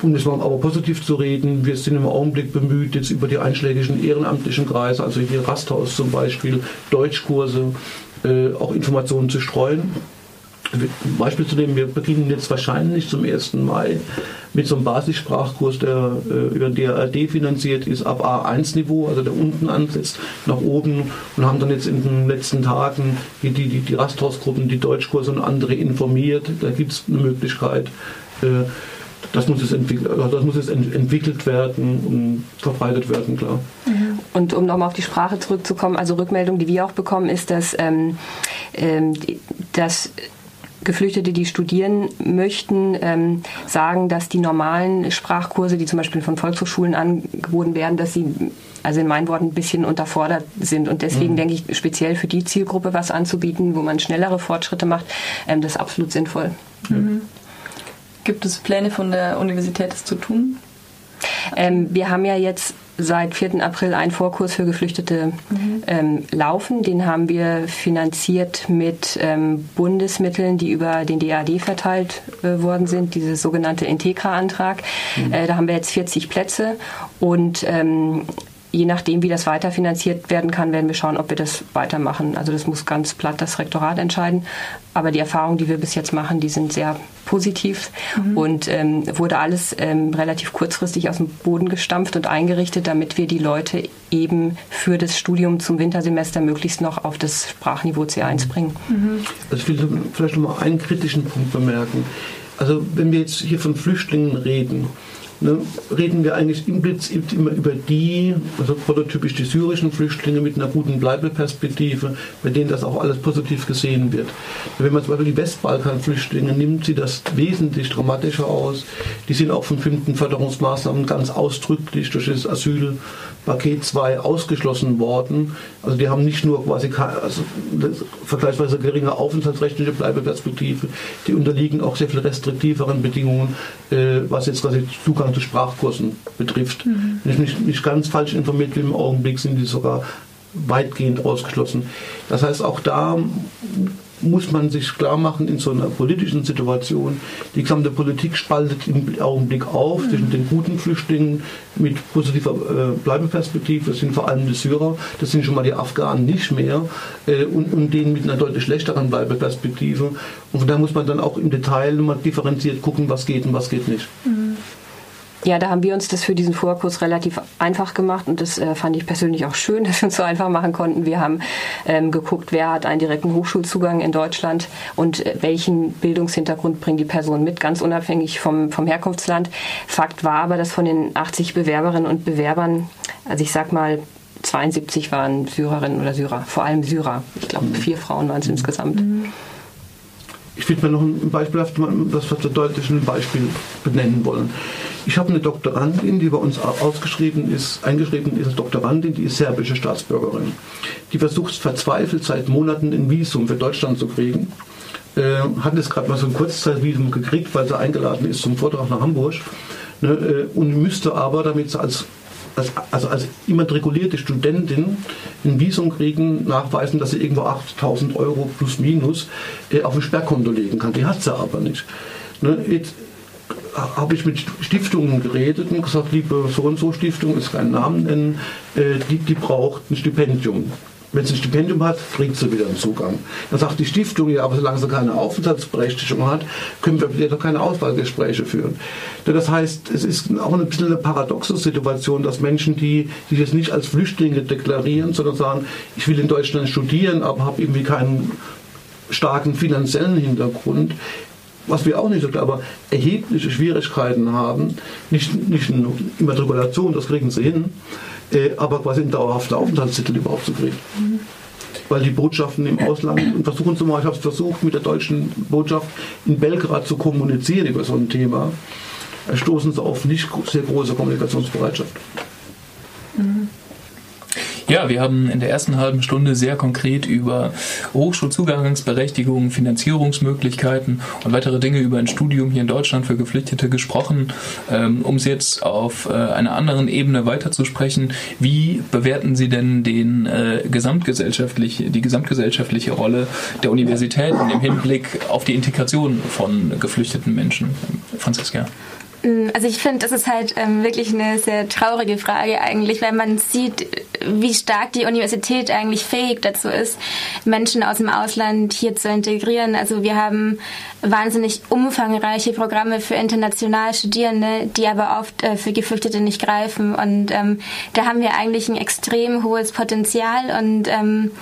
Um es mal aber positiv zu reden, wir sind im Augenblick bemüht, jetzt über die einschlägigen ehrenamtlichen Kreise, also hier Rasthaus zum Beispiel, Deutschkurse, äh, auch Informationen zu streuen. Beispiel zu nehmen, wir beginnen jetzt wahrscheinlich zum 1. Mai mit so einem Basissprachkurs, der äh, über DRD finanziert ist, ab A1-Niveau, also der unten ansetzt, nach oben und haben dann jetzt in den letzten Tagen die, die, die, die Rasthausgruppen, die Deutschkurse und andere informiert. Da gibt es eine Möglichkeit. Äh, das muss, es das muss jetzt entwickelt werden und verbreitet werden, klar. Mhm. Und um nochmal auf die Sprache zurückzukommen, also Rückmeldung, die wir auch bekommen, ist, dass, ähm, ähm, dass Geflüchtete, die studieren möchten, ähm, sagen, dass die normalen Sprachkurse, die zum Beispiel von Volkshochschulen angeboten werden, dass sie also in meinen Worten ein bisschen unterfordert sind. Und deswegen mhm. denke ich, speziell für die Zielgruppe was anzubieten, wo man schnellere Fortschritte macht, ähm, das ist absolut sinnvoll. Mhm. Gibt es Pläne von der Universität, das zu tun? Ähm, wir haben ja jetzt seit 4. April einen Vorkurs für Geflüchtete mhm. ähm, laufen. Den haben wir finanziert mit ähm, Bundesmitteln, die über den DAD verteilt äh, worden sind, dieses sogenannte Integra-Antrag. Mhm. Äh, da haben wir jetzt 40 Plätze und ähm, je nachdem, wie das weiterfinanziert werden kann, werden wir schauen, ob wir das weitermachen. Also das muss ganz platt das Rektorat entscheiden. Aber die Erfahrungen, die wir bis jetzt machen, die sind sehr positiv mhm. und ähm, wurde alles ähm, relativ kurzfristig aus dem Boden gestampft und eingerichtet, damit wir die Leute eben für das Studium zum Wintersemester möglichst noch auf das Sprachniveau C1 bringen. Mhm. Also ich will vielleicht noch mal einen kritischen Punkt bemerken. Also wenn wir jetzt hier von Flüchtlingen reden, ne, reden wir eigentlich implizit immer über die, also prototypisch die syrischen Flüchtlinge mit einer guten Bleibeperspektive, bei denen das auch alles positiv gesehen wird. Wenn man zum Beispiel die Westbalkan-Flüchtlinge nimmt, sieht das wesentlich dramatischer aus. Die sind auch von bestimmten Förderungsmaßnahmen ganz ausdrücklich durch das Asyl Paket 2 ausgeschlossen worden. Also die haben nicht nur quasi also vergleichsweise geringe aufenthaltsrechtliche Bleibeperspektive, die unterliegen auch sehr viel restriktiveren Bedingungen, äh, was jetzt quasi Zugang zu Sprachkursen betrifft. Mhm. Wenn ich mich nicht ganz falsch informiert bin, im Augenblick sind die sogar weitgehend ausgeschlossen. Das heißt, auch da muss man sich klar machen in so einer politischen Situation. Die gesamte Politik spaltet im Augenblick auf mhm. zwischen den guten Flüchtlingen mit positiver äh, Bleibeperspektive, das sind vor allem die Syrer, das sind schon mal die Afghanen nicht mehr, äh, und, und denen mit einer deutlich schlechteren Bleibeperspektive. Und von daher muss man dann auch im Detail mal differenziert gucken, was geht und was geht nicht. Mhm. Ja, da haben wir uns das für diesen Vorkurs relativ einfach gemacht und das äh, fand ich persönlich auch schön, dass wir uns so einfach machen konnten. Wir haben ähm, geguckt, wer hat einen direkten Hochschulzugang in Deutschland und äh, welchen Bildungshintergrund bringt die Person mit, ganz unabhängig vom, vom Herkunftsland. Fakt war aber, dass von den 80 Bewerberinnen und Bewerbern, also ich sag mal, 72 waren Syrerinnen oder Syrer, vor allem Syrer. Ich glaube, vier Frauen waren es insgesamt. Mhm. Ich würde mal noch ein beispielhaft das verdeutlichen Beispiel benennen wollen. Ich habe eine Doktorandin, die bei uns ausgeschrieben ist, eingeschrieben ist Doktorandin, die ist serbische Staatsbürgerin. Die versucht verzweifelt seit Monaten ein Visum für Deutschland zu kriegen. Äh, hat jetzt gerade mal so ein Kurzzeitvisum gekriegt, weil sie eingeladen ist zum Vortrag nach Hamburg. Ne, äh, und müsste aber, damit sie als als, also als immatrikulierte Studentin ein Visum kriegen, nachweisen, dass sie irgendwo 8000 Euro plus minus äh, auf ein Sperrkonto legen kann. Die hat sie aber nicht. Ne, jetzt habe ich mit Stiftungen geredet und gesagt, liebe so und so Stiftung, ist keinen Namen nennen, äh, die, die braucht ein Stipendium. Wenn sie ein Stipendium hat, kriegt sie wieder einen Zugang. Dann sagt die Stiftung, ja, aber solange sie keine Aufenthaltsberechtigung hat, können wir wieder keine Auswahlgespräche führen. Das heißt, es ist auch ein bisschen eine paradoxe Situation, dass Menschen, die sich jetzt nicht als Flüchtlinge deklarieren, sondern sagen, ich will in Deutschland studieren, aber habe irgendwie keinen starken finanziellen Hintergrund, was wir auch nicht so aber erhebliche Schwierigkeiten haben, nicht, nicht in Immatrikulation, das kriegen sie hin, äh, aber quasi einen dauerhaften Aufenthaltstitel überhaupt zu kriegen. Mhm. Weil die Botschaften im Ausland, und versuchen Sie mal, ich habe es versucht, mit der deutschen Botschaft in Belgrad zu kommunizieren über so ein Thema, stoßen sie auf nicht sehr große Kommunikationsbereitschaft. Ja, wir haben in der ersten halben Stunde sehr konkret über Hochschulzugangsberechtigungen, Finanzierungsmöglichkeiten und weitere Dinge über ein Studium hier in Deutschland für Geflüchtete gesprochen. Ähm, um es jetzt auf äh, einer anderen Ebene weiterzusprechen, wie bewerten Sie denn den äh, gesamtgesellschaftlich, die gesamtgesellschaftliche Rolle der Universitäten im Hinblick auf die Integration von geflüchteten Menschen? Franziska. Mm, also ich finde, das ist halt ähm, wirklich eine sehr traurige Frage eigentlich, weil man sieht, wie stark die Universität eigentlich fähig dazu ist, Menschen aus dem Ausland hier zu integrieren. Also wir haben wahnsinnig umfangreiche Programme für international Studierende, die aber oft äh, für Geflüchtete nicht greifen. Und ähm, da haben wir eigentlich ein extrem hohes Potenzial und ähm,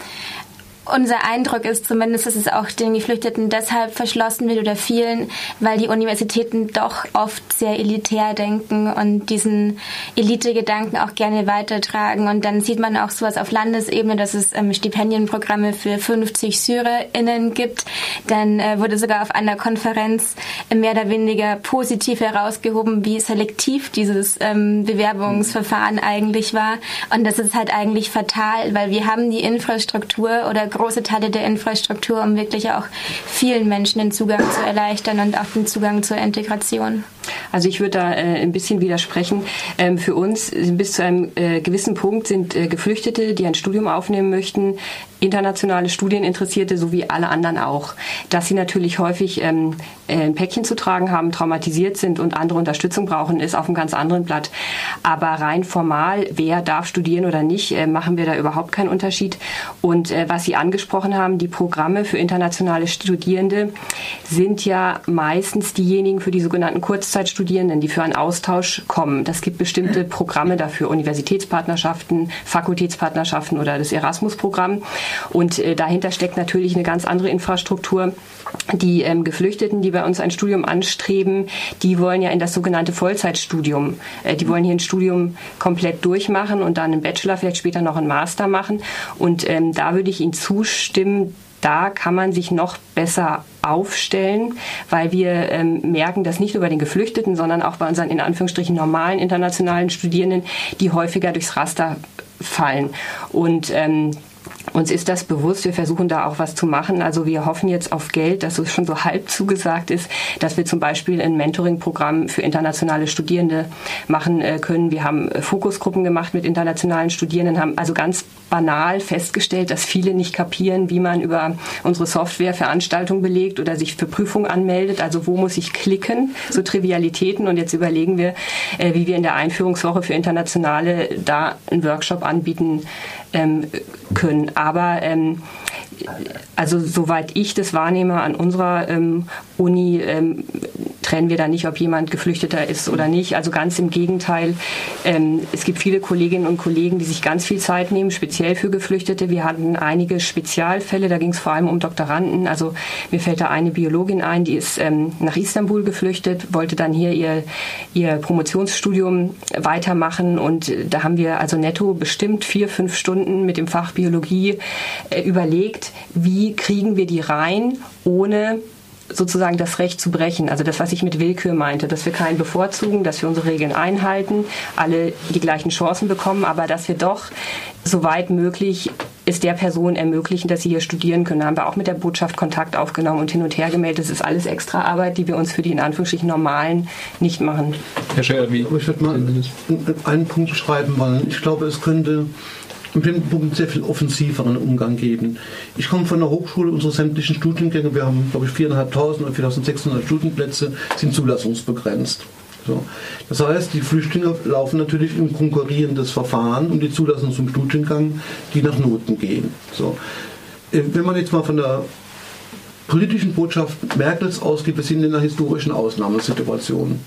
unser Eindruck ist zumindest, dass es auch den Geflüchteten deshalb verschlossen wird oder vielen, weil die Universitäten doch oft sehr elitär denken und diesen Elite-Gedanken auch gerne weitertragen. Und dann sieht man auch sowas auf Landesebene, dass es ähm, Stipendienprogramme für 50 SyrerInnen gibt. Dann äh, wurde sogar auf einer Konferenz mehr oder weniger positiv herausgehoben, wie selektiv dieses ähm, Bewerbungsverfahren eigentlich war. Und das ist halt eigentlich fatal, weil wir haben die Infrastruktur oder große Teile der Infrastruktur, um wirklich auch vielen Menschen den Zugang zu erleichtern und auch den Zugang zur Integration. Also ich würde da äh, ein bisschen widersprechen. Ähm, für uns bis zu einem äh, gewissen Punkt sind äh, Geflüchtete, die ein Studium aufnehmen möchten, internationale Studieninteressierte sowie alle anderen auch. Dass sie natürlich häufig ähm, äh, ein Päckchen zu tragen haben, traumatisiert sind und andere Unterstützung brauchen, ist auf einem ganz anderen Blatt. Aber rein formal, wer darf studieren oder nicht, äh, machen wir da überhaupt keinen Unterschied. Und äh, was Sie angesprochen haben, die Programme für internationale Studierende sind ja meistens diejenigen für die sogenannten Kurzzeitstudierenden, die für einen Austausch kommen. Das gibt bestimmte Programme dafür, Universitätspartnerschaften, Fakultätspartnerschaften oder das Erasmus-Programm. Und äh, dahinter steckt natürlich eine ganz andere Infrastruktur. Die ähm, Geflüchteten, die bei uns ein Studium anstreben, die wollen ja in das sogenannte Vollzeitstudium. Äh, die wollen hier ein Studium komplett durchmachen und dann einen Bachelor, vielleicht später noch einen Master machen. Und ähm, da würde ich Ihnen zustimmen, da kann man sich noch besser aufstellen, weil wir ähm, merken, dass nicht nur bei den Geflüchteten, sondern auch bei unseren in Anführungsstrichen normalen internationalen Studierenden, die häufiger durchs Raster fallen. Und ähm, uns ist das bewusst, wir versuchen da auch was zu machen. Also wir hoffen jetzt auf Geld, dass es schon so halb zugesagt ist, dass wir zum Beispiel ein Mentoring-Programm für internationale Studierende machen äh, können. Wir haben äh, Fokusgruppen gemacht mit internationalen Studierenden, haben also ganz banal festgestellt, dass viele nicht kapieren, wie man über unsere Software Veranstaltungen belegt oder sich für Prüfungen anmeldet. Also wo muss ich klicken? So Trivialitäten. Und jetzt überlegen wir, äh, wie wir in der Einführungswoche für Internationale da einen Workshop anbieten ähm, können. Aber ähm, also soweit ich das wahrnehme an unserer ähm, Uni, ähm, trennen wir da nicht, ob jemand Geflüchteter ist oder nicht. Also ganz im Gegenteil. Ähm, es gibt viele Kolleginnen und Kollegen, die sich ganz viel Zeit nehmen, speziell für Geflüchtete. Wir hatten einige Spezialfälle, da ging es vor allem um Doktoranden. Also mir fällt da eine Biologin ein, die ist ähm, nach Istanbul geflüchtet, wollte dann hier ihr, ihr Promotionsstudium weitermachen und da haben wir also netto bestimmt vier, fünf Stunden mit dem Fach Biologie äh, überlegt, wie kriegen wir die rein, ohne sozusagen das Recht zu brechen. Also das, was ich mit Willkür meinte, dass wir keinen bevorzugen, dass wir unsere Regeln einhalten, alle die gleichen Chancen bekommen, aber dass wir doch soweit möglich es der Person ermöglichen, dass sie hier studieren können. Da haben wir auch mit der Botschaft Kontakt aufgenommen und hin und her gemeldet. Das ist alles extra Arbeit, die wir uns für die in Anführungsstrichen normalen nicht machen. Herr Scher, wie? Ich würde mal einen Punkt schreiben wollen. Ich glaube, es könnte im bestimmten Punkt sehr viel offensiveren Umgang geben. Ich komme von der Hochschule, unsere sämtlichen Studiengänge, wir haben, glaube ich, 4.500 oder 4.600 Studienplätze, sind zulassungsbegrenzt. So. Das heißt, die Flüchtlinge laufen natürlich im konkurrierendes Verfahren um die Zulassung zum Studiengang, die nach Noten gehen. So. Äh, wenn man jetzt mal von der politischen Botschaft Merkels ausgeht, wir sind in einer historischen Ausnahmesituation.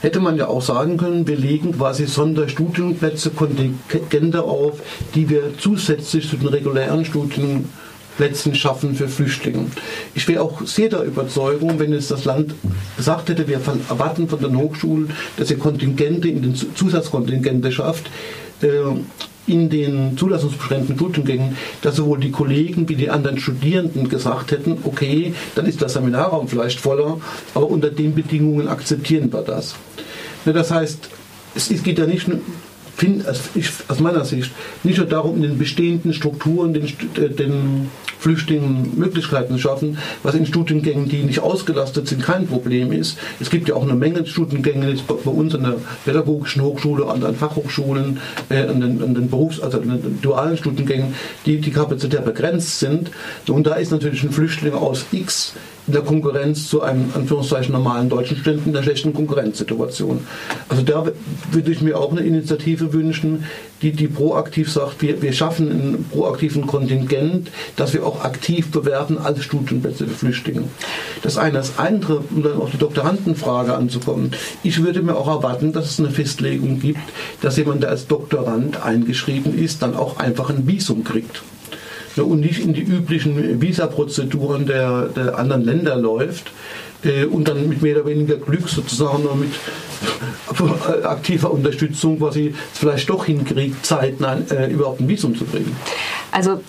Hätte man ja auch sagen können, wir legen quasi Sonderstudienplätze, Kontingente auf, die wir zusätzlich zu den regulären Studien Plätzen schaffen für Flüchtlinge. Ich wäre auch sehr der Überzeugung, wenn jetzt das Land gesagt hätte, wir erwarten von den Hochschulen, dass ihr Kontingente in den Zusatzkontingente schafft, äh, in den zulassungsbeschränkten Studiengängen, dass sowohl die Kollegen wie die anderen Studierenden gesagt hätten, okay, dann ist der Seminarraum vielleicht voller, aber unter den Bedingungen akzeptieren wir das. Das heißt, es geht ja nicht nur find, aus meiner Sicht nicht nur darum, in den bestehenden Strukturen den, äh, den Flüchtlingen Möglichkeiten zu schaffen, was in Studiengängen, die nicht ausgelastet sind, kein Problem ist. Es gibt ja auch eine Menge Studiengänge bei uns an der pädagogischen Hochschule, an den Fachhochschulen, äh, an, den, an den Berufs-, also an den dualen Studiengängen, die die Kapazität begrenzt sind. Und da ist natürlich ein Flüchtling aus X der Konkurrenz zu einem Anführungszeichen normalen deutschen Studenten in einer schlechten Konkurrenzsituation. Also da würde ich mir auch eine Initiative wünschen, die, die proaktiv sagt, wir, wir schaffen einen proaktiven Kontingent, dass wir auch aktiv bewerben als Studienplätze für Flüchtlinge. Das eine. Das andere, um dann auf die Doktorandenfrage anzukommen. Ich würde mir auch erwarten, dass es eine Festlegung gibt, dass jemand, der als Doktorand eingeschrieben ist, dann auch einfach ein Visum kriegt und nicht in die üblichen Visa-Prozeduren der, der anderen Länder läuft äh, und dann mit mehr oder weniger Glück sozusagen nur mit aktiver Unterstützung was sie vielleicht doch hinkriegt, zeitnah äh, überhaupt ein Visum zu kriegen. Also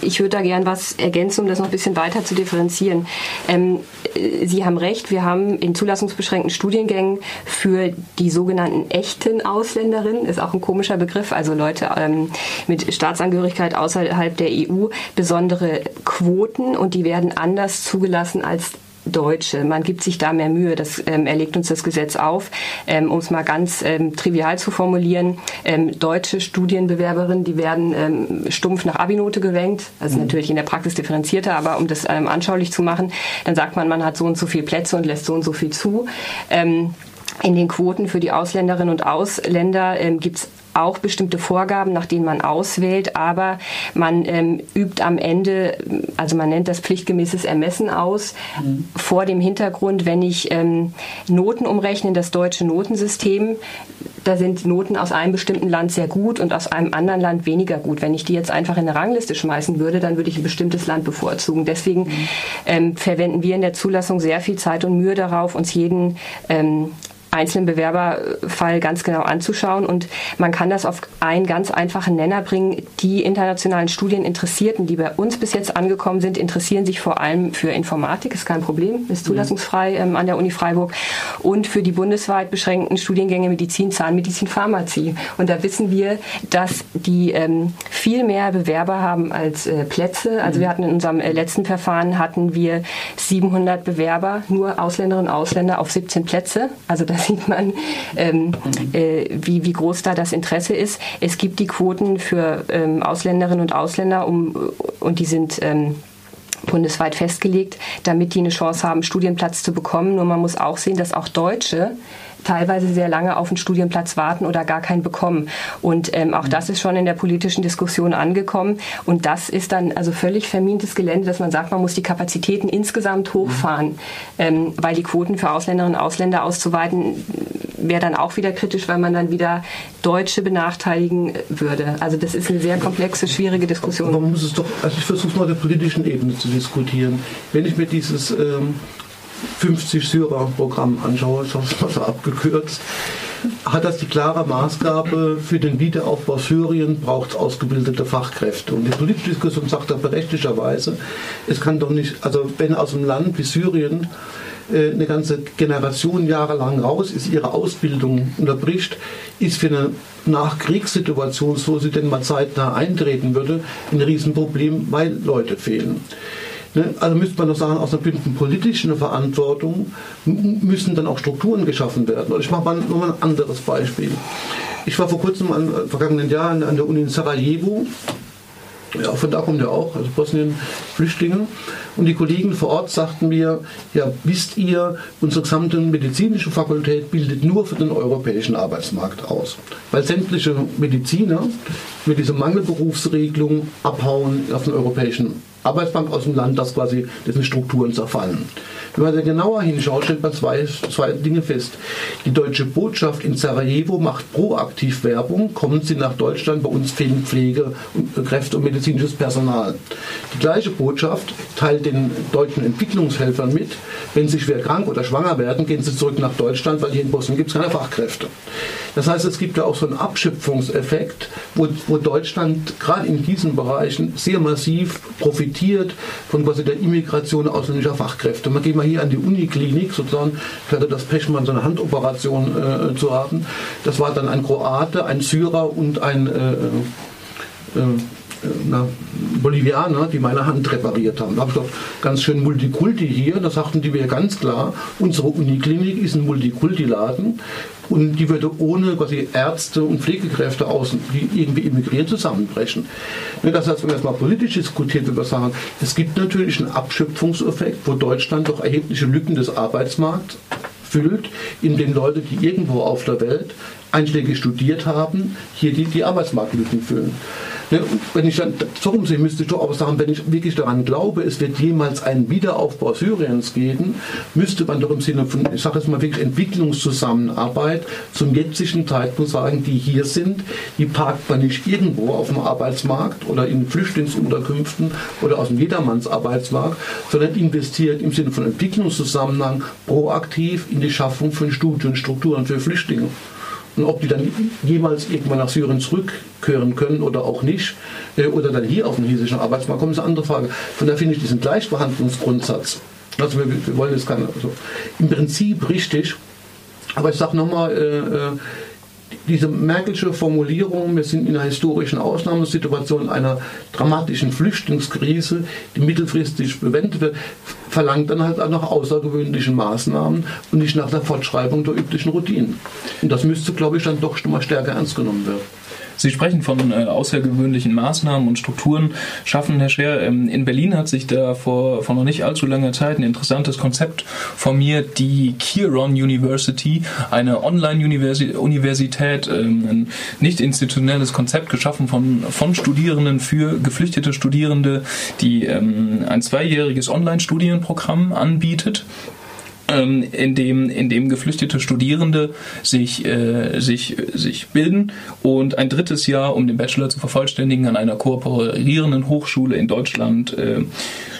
ich würde da gern was ergänzen, um das noch ein bisschen weiter zu differenzieren. Ähm, Sie haben recht, wir haben in zulassungsbeschränkten Studiengängen für die sogenannten echten Ausländerinnen, ist auch ein komischer Begriff, also Leute ähm, mit Staatsangehörigkeit außerhalb der EU, besondere Quoten und die werden anders zugelassen als Deutsche. Man gibt sich da mehr Mühe. Das ähm, erlegt uns das Gesetz auf. Ähm, um es mal ganz ähm, trivial zu formulieren, ähm, deutsche Studienbewerberinnen, die werden ähm, stumpf nach Abi-Note gerankt. Das ist mhm. natürlich in der Praxis differenzierter, aber um das ähm, anschaulich zu machen, dann sagt man, man hat so und so viele Plätze und lässt so und so viel zu. in den Quoten für die Ausländerinnen und Ausländer ähm, gibt es auch bestimmte Vorgaben, nach denen man auswählt, aber man ähm, übt am Ende, also man nennt das pflichtgemäßes Ermessen aus, mhm. vor dem Hintergrund, wenn ich ähm, Noten umrechne in das deutsche Notensystem, da sind Noten aus einem bestimmten Land sehr gut und aus einem anderen Land weniger gut. Wenn ich die jetzt einfach in eine Rangliste schmeißen würde, dann würde ich ein bestimmtes Land bevorzugen. Deswegen mhm. ähm, verwenden wir in der Zulassung sehr viel Zeit und Mühe darauf, uns jeden ähm, einzelnen Bewerberfall ganz genau anzuschauen. Und man kann das auf einen ganz einfachen Nenner bringen. Die internationalen Studieninteressierten, die bei uns bis jetzt angekommen sind, interessieren sich vor allem für Informatik, ist kein Problem, ist zulassungsfrei ähm, an der Uni Freiburg, und für die bundesweit beschränkten Studiengänge Medizin, Zahnmedizin, Pharmazie. Und da wissen wir, dass die ähm, viel mehr Bewerber haben als äh, Plätze. Also wir hatten in unserem äh, letzten Verfahren hatten wir 700 Bewerber, nur Ausländerinnen und Ausländer auf 17 Plätze. Also das sieht man, ähm, äh, wie, wie groß da das Interesse ist. Es gibt die Quoten für ähm, Ausländerinnen und Ausländer, um, und die sind ähm, bundesweit festgelegt, damit die eine Chance haben, Studienplatz zu bekommen. Nur man muss auch sehen, dass auch Deutsche teilweise sehr lange auf einen Studienplatz warten oder gar keinen bekommen. Und ähm, auch das ist schon in der politischen Diskussion angekommen. Und das ist dann also völlig vermintes Gelände, dass man sagt, man muss die Kapazitäten insgesamt hochfahren, ähm, weil die Quoten für Ausländerinnen und Ausländer auszuweiten wäre dann auch wieder kritisch, weil man dann wieder Deutsche benachteiligen würde. Also das ist eine sehr komplexe, schwierige Diskussion. Aber man muss es doch, also ich versuche es mal auf der politischen Ebene zu diskutieren. Wenn ich mir dieses ähm, 50 Syrer-Programm anschaue, ich habe es mal so abgekürzt, hat das die klare Maßgabe, für den Wiederaufbau Syrien braucht es ausgebildete Fachkräfte. Und die politische Diskussion sagt da berechtigterweise, es kann doch nicht, also wenn aus einem Land wie Syrien äh, eine ganze Generation jahrelang raus ist, ihre Ausbildung unterbricht, ist für eine Nachkriegssituation, so sie denn mal zeitnah eintreten würde, ein Riesenproblem, weil Leute fehlen. Ne? Also müsste man doch sagen, aus einer bestimmten politischen Verantwortung müssen dann auch Strukturen geschaffen werden. Und ich mache mal mal ein anderes Beispiel. Ich war vor kurzem, im äh, vergangenen Jahr an der Uni in Sarajevo ja, von da kommt er auch, also Bosnien-Flüchtlinge. Und die Kollegen vor Ort sagten mir, ja, wisst ihr, unsere gesamte medizinische Fakultät bildet nur für den europäischen Arbeitsmarkt aus. Weil sämtliche Mediziner mit dieser Mangelberufsregelung abhauen auf den europäischen Arbeitsmarkt aus dem Land, das quasi dessen Strukturen zerfallen. Wenn man da genauer hinschaut, stellt man zwei, zwei Dinge fest. Die deutsche Botschaft in Sarajevo macht proaktiv Werbung, kommen Sie nach Deutschland, bei uns fehlen Pflegekräfte und medizinisches Personal. Die gleiche Botschaft teilt den deutschen Entwicklungshelfern mit, wenn sie schwer krank oder schwanger werden, gehen sie zurück nach Deutschland, weil hier in Bosnien gibt es keine Fachkräfte. Das heißt, es gibt ja auch so einen Abschöpfungseffekt, wo, wo Deutschland gerade in diesen Bereichen sehr massiv profitiert von quasi der Immigration ausländischer Fachkräfte. Man geht mal hier an die Uniklinik, sozusagen, ich hatte das Pech, mal so eine Handoperation äh, zu haben. Das war dann ein Kroate, ein Syrer und ein äh, äh, na, Bolivianer, die meine Hand repariert haben. Da habe ich doch ganz schön Multikulti hier. Da sagten die mir ganz klar, unsere Uniklinik ist ein Multikulti-Laden und die würde ohne quasi Ärzte und Pflegekräfte außen, die irgendwie emigrieren, zusammenbrechen. Das heißt, wenn wir jetzt mal politisch diskutiert, würde man es gibt natürlich einen Abschöpfungseffekt, wo Deutschland doch erhebliche Lücken des Arbeitsmarkts füllt, indem Leute, die irgendwo auf der Welt einschlägig studiert haben, hier die, die Arbeitsmarktlücken füllen. Ne, wenn ich dann so rumsehe, müsste ich doch auch sagen, wenn ich wirklich daran glaube, es wird jemals einen Wiederaufbau Syriens geben, müsste man doch im Sinne von, ich sage jetzt mal wirklich Entwicklungszusammenarbeit zum jetzigen Zeitpunkt sagen, die hier sind, die parkt man nicht irgendwo auf dem Arbeitsmarkt oder in Flüchtlingsunterkünften oder aus dem Jedermannsarbeitsmarkt, sondern investiert im Sinne von Entwicklungszusammenhang proaktiv in die Schaffung von Studienstrukturen für Flüchtlinge. Und ob die dann jemals irgendwann nach Syrien zurückkehren können oder auch nicht, äh, oder dann hier auf den hiesischen Arbeitsmarkt kommen, ist eine andere Frage. Von daher finde ich diesen Gleichbehandlungsgrundsatz, also wir, wir wollen das keine, also im Prinzip richtig, aber ich sage nochmal, äh, äh diese Merkelsche Formulierung, wir sind in einer historischen Ausnahmesituation einer dramatischen Flüchtlingskrise, die mittelfristig bewendet wird, verlangt dann halt auch nach außergewöhnlichen Maßnahmen und nicht nach der Fortschreibung der üblichen Routinen. Und das müsste, glaube ich, dann doch schon mal stärker ernst genommen werden. Sie sprechen von äh, außergewöhnlichen Maßnahmen und Strukturen schaffen, Herr Scher. Ähm, in Berlin hat sich da vor, vor noch nicht allzu langer Zeit ein interessantes Konzept formiert, die Kiron University, eine Online-Universität, ähm, ein nicht institutionelles Konzept geschaffen von, von Studierenden für geflüchtete Studierende, die ähm, ein zweijähriges Online-Studienprogramm anbietet ähm, in, dem, in dem geflüchtete Studierende sich, äh, sich, sich bilden und ein drittes Jahr, um den Bachelor zu vervollständigen, an einer kooperierenden Hochschule in Deutschland äh,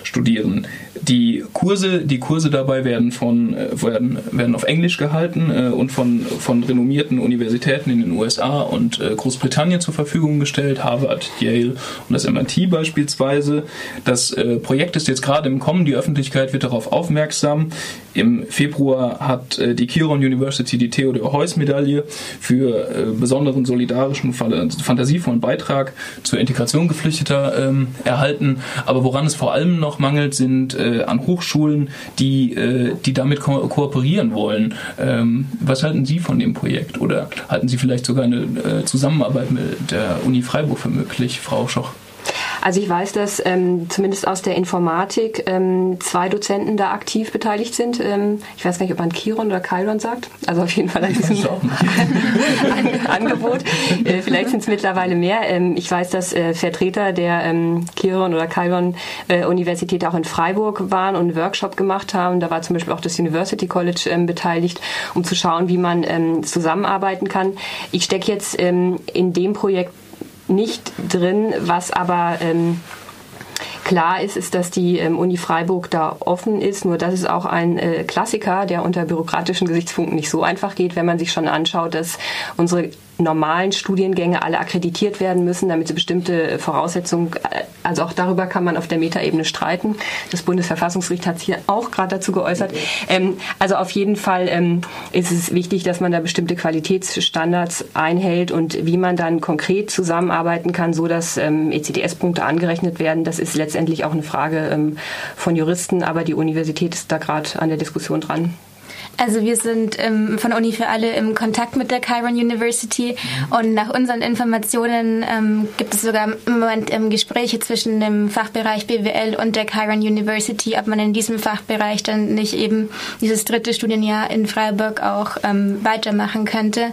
studieren. Die Kurse, die Kurse dabei werden, von, äh, werden, werden auf Englisch gehalten äh, und von, von renommierten Universitäten in den USA und äh, Großbritannien zur Verfügung gestellt, Harvard, Yale und das MIT beispielsweise. Das Projekt ist jetzt gerade im Kommen, die Öffentlichkeit wird darauf aufmerksam. Im Februar hat die Kiron University die Theodor Heuss Medaille für besonderen solidarischen, fantasievollen Beitrag zur Integration Geflüchteter ähm, erhalten. Aber woran es vor allem noch mangelt, sind äh, an Hochschulen, die, äh, die damit ko kooperieren wollen. Ähm, was halten Sie von dem Projekt? Oder halten Sie vielleicht sogar eine äh, Zusammenarbeit mit der Uni Freiburg für möglich, Frau Schoch? Also ich weiß, dass ähm, zumindest aus der Informatik ähm, zwei Dozenten da aktiv beteiligt sind. Ähm, ich weiß gar nicht, ob man Chiron oder Chiron sagt. Also auf jeden Fall an diesem Angebot. Äh, vielleicht sind es mittlerweile mehr. Ähm, ich weiß, dass äh, Vertreter der ähm, Chiron oder Chiron äh, Universität auch in Freiburg waren und einen Workshop gemacht haben. Da war zum Beispiel auch das University College ähm, beteiligt, um zu schauen, wie man ähm, zusammenarbeiten kann. Ich stecke jetzt ähm, in dem Projekt nicht drin, was aber ähm, klar ist, ist, dass die ähm, Uni Freiburg da offen ist. Nur das ist auch ein äh, Klassiker, der unter bürokratischen Gesichtspunkten nicht so einfach geht, wenn man sich schon anschaut, dass unsere normalen Studiengänge alle akkreditiert werden müssen, damit sie bestimmte Voraussetzungen, also auch darüber kann man auf der Metaebene streiten. Das Bundesverfassungsgericht hat sich auch gerade dazu geäußert. Ähm, also auf jeden Fall ähm, ist es wichtig, dass man da bestimmte Qualitätsstandards einhält und wie man dann konkret zusammenarbeiten kann, so dass ähm, ECDS-Punkte angerechnet werden. Das ist letztendlich auch eine Frage ähm, von Juristen, aber die Universität ist da gerade an der Diskussion dran. Also wir sind ähm, von Uni für alle im Kontakt mit der Chiron University und nach unseren Informationen ähm, gibt es sogar im Moment ähm, Gespräche zwischen dem Fachbereich BWL und der Chiron University, ob man in diesem Fachbereich dann nicht eben dieses dritte Studienjahr in Freiburg auch ähm, weitermachen könnte.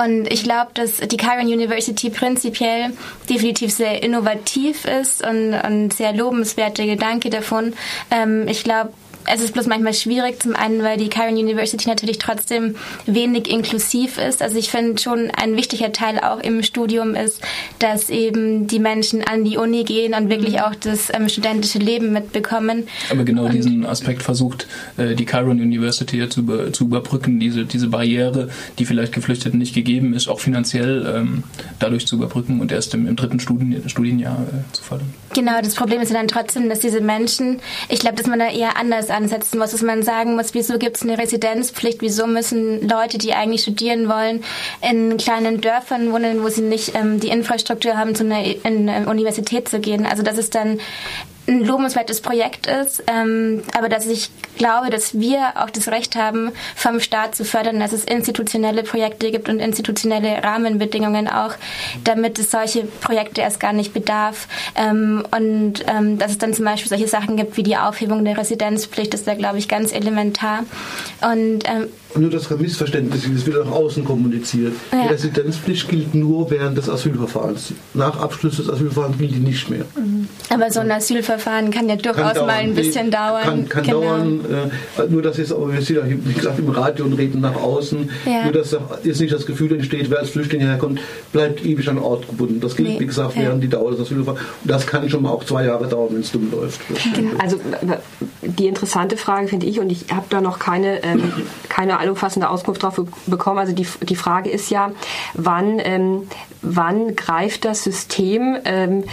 Und ich glaube, dass die Chiron University prinzipiell definitiv sehr innovativ ist und, und sehr lobenswerter Gedanke davon. Ähm, ich glaube, es ist bloß manchmal schwierig, zum einen, weil die Chiron University natürlich trotzdem wenig inklusiv ist. Also ich finde schon ein wichtiger Teil auch im Studium ist, dass eben die Menschen an die Uni gehen und wirklich mhm. auch das ähm, studentische Leben mitbekommen. Aber genau und diesen Aspekt versucht äh, die Chiron University zu, über, zu überbrücken, diese, diese Barriere, die vielleicht Geflüchteten nicht gegeben ist, auch finanziell ähm, dadurch zu überbrücken und erst im, im dritten Studien, Studienjahr äh, zu fördern. Genau, das Problem ist ja dann trotzdem, dass diese Menschen, ich glaube, dass man da eher anders ansetzen muss, dass man sagen muss, wieso gibt es eine Residenzpflicht, wieso müssen Leute, die eigentlich studieren wollen, in kleinen Dörfern wohnen, wo sie nicht ähm, die Infrastruktur haben, zu einer in eine Universität zu gehen. Also das ist dann ein lobenswertes Projekt ist, ähm, aber dass ich glaube, dass wir auch das Recht haben, vom Staat zu fördern, dass es institutionelle Projekte gibt und institutionelle Rahmenbedingungen auch, damit es solche Projekte erst gar nicht bedarf. Ähm, und ähm, dass es dann zum Beispiel solche Sachen gibt wie die Aufhebung der Residenzpflicht, ist da, glaube ich, ganz elementar. Und ähm, nur das Missverständnis, das wird nach außen kommuniziert. Ja. Die Residenzpflicht gilt nur während des Asylverfahrens. Nach Abschluss des Asylverfahrens gilt die nicht mehr. Mhm. Aber so ein Asylverfahren kann ja durchaus kann mal ein bisschen dauern. Kann, kann genau. dauern. Äh, nur, dass jetzt, wir sind ja, wie gesagt, im Radio und reden nach außen. Ja. Nur, dass jetzt nicht das Gefühl entsteht, wer als Flüchtling herkommt, bleibt ewig an Ort gebunden. Das gilt, nee. wie gesagt, während die Dauer des Asylverfahrens. Und das kann schon mal auch zwei Jahre dauern, wenn es dumm läuft. Genau. Also die interessante Frage finde ich, und ich habe da noch keine, ähm, keine allumfassende Auskunft drauf bekommen. Also die, die Frage ist ja, wann, ähm, wann greift das System ähm,